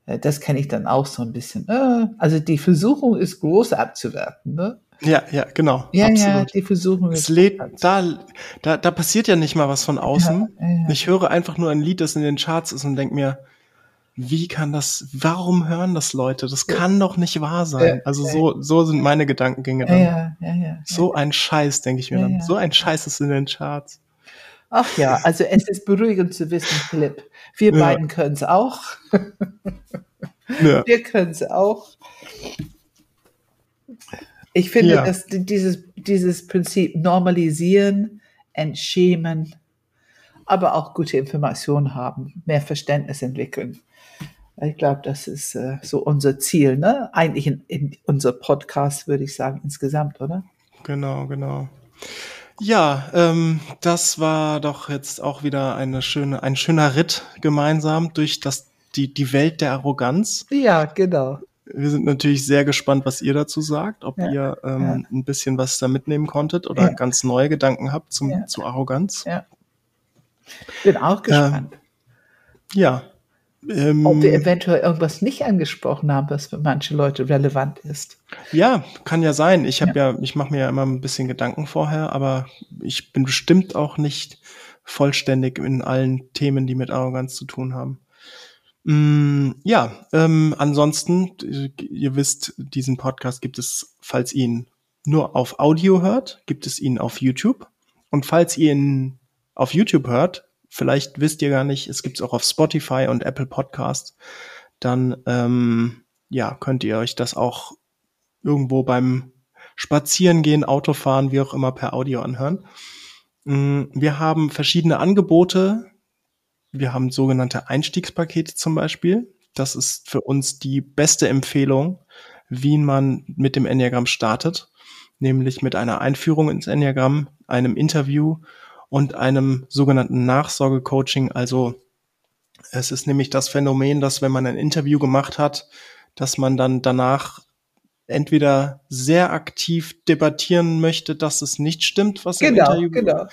Äh, das kenne ich dann auch so ein bisschen. Äh, also die Versuchung ist groß abzuwerten, ne? Ja, ja, genau. Ja, absolut. ja, die Versuchung es lädt, da, da, da passiert ja nicht mal was von außen. Ja, ja, ich höre einfach nur ein Lied, das in den Charts ist und denke mir, wie kann das, warum hören das Leute? Das kann doch nicht wahr sein. Also so, so sind meine Gedankengänge dann. Ja, ja, ja, so ein Scheiß, denke ich mir dann. So ein Scheiß ist in den Charts. Ach ja, also es ist beruhigend zu wissen, Philipp, wir beiden können es auch. Wir können es auch. Ich finde, ja. dass dieses, dieses Prinzip normalisieren, entschämen, aber auch gute Informationen haben, mehr Verständnis entwickeln. Ich glaube, das ist äh, so unser Ziel, ne? Eigentlich in, in unser Podcast, würde ich sagen, insgesamt, oder? Genau, genau. Ja, ähm, das war doch jetzt auch wieder eine schöne, ein schöner Ritt gemeinsam durch das, die, die Welt der Arroganz. Ja, genau. Wir sind natürlich sehr gespannt, was ihr dazu sagt, ob ja, ihr ähm, ja. ein bisschen was da mitnehmen konntet oder ja. ganz neue Gedanken habt zum, zu Arroganz. Ja. Bin auch gespannt. Äh, ja. Ähm, ob wir eventuell irgendwas nicht angesprochen haben, was für manche Leute relevant ist. Ja, kann ja sein. Ich habe ja. ich mache mir ja immer ein bisschen Gedanken vorher, aber ich bin bestimmt auch nicht vollständig in allen Themen, die mit Arroganz zu tun haben. Mm, ja, ähm, ansonsten, ihr wisst, diesen Podcast gibt es, falls ihr ihn nur auf Audio hört, gibt es ihn auf YouTube. Und falls ihr ihn auf YouTube hört, vielleicht wisst ihr gar nicht, es gibt es auch auf Spotify und Apple Podcast, dann ähm, ja, könnt ihr euch das auch irgendwo beim Spazierengehen, Autofahren, wie auch immer per Audio anhören. Mm, wir haben verschiedene Angebote wir haben sogenannte Einstiegspakete zum Beispiel. Das ist für uns die beste Empfehlung, wie man mit dem Enneagramm startet, nämlich mit einer Einführung ins Enneagramm, einem Interview und einem sogenannten Nachsorgecoaching. Also es ist nämlich das Phänomen, dass wenn man ein Interview gemacht hat, dass man dann danach entweder sehr aktiv debattieren möchte, dass es nicht stimmt, was genau, im Interview, genau.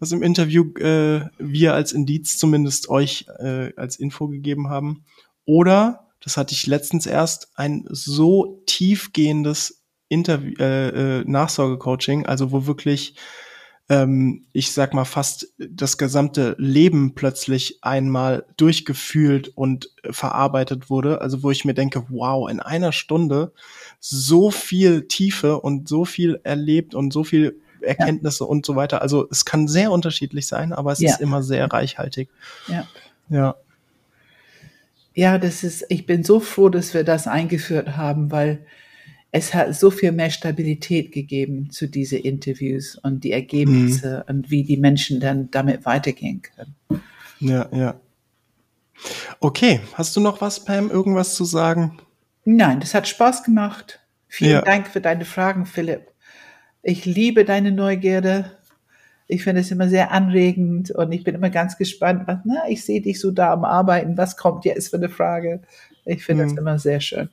was im Interview äh, wir als Indiz zumindest euch äh, als Info gegeben haben. Oder, das hatte ich letztens erst, ein so tiefgehendes Interview, äh, äh, Nachsorgecoaching, also wo wirklich ähm, ich sag mal, fast das gesamte Leben plötzlich einmal durchgefühlt und verarbeitet wurde. Also wo ich mir denke, wow, in einer Stunde so viel Tiefe und so viel erlebt und so viel Erkenntnisse ja. und so weiter. Also es kann sehr unterschiedlich sein, aber es ja. ist immer sehr reichhaltig. Ja. Ja. Ja, das ist, ich bin so froh, dass wir das eingeführt haben, weil es hat so viel mehr Stabilität gegeben zu diesen Interviews und die Ergebnisse mhm. und wie die Menschen dann damit weitergehen können. Ja, ja. Okay, hast du noch was, Pam, irgendwas zu sagen? Nein, das hat Spaß gemacht. Vielen Ja. Dank für deine Fragen, Philipp. Ich liebe deine Neugierde. Ich finde es immer sehr anregend und ich bin immer ganz gespannt, was, na, ich sehe dich so da am Arbeiten, was kommt jetzt für eine Frage? Ich finde das Hm. immer sehr schön.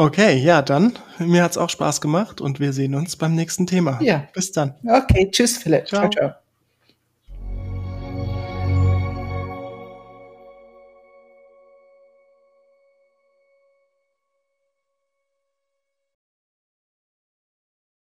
Okay, ja, dann. Mir hat's auch Spaß gemacht und wir sehen uns beim nächsten Thema. Ja. Bis dann. Okay, tschüss, Philipp. Ciao. ciao. ciao.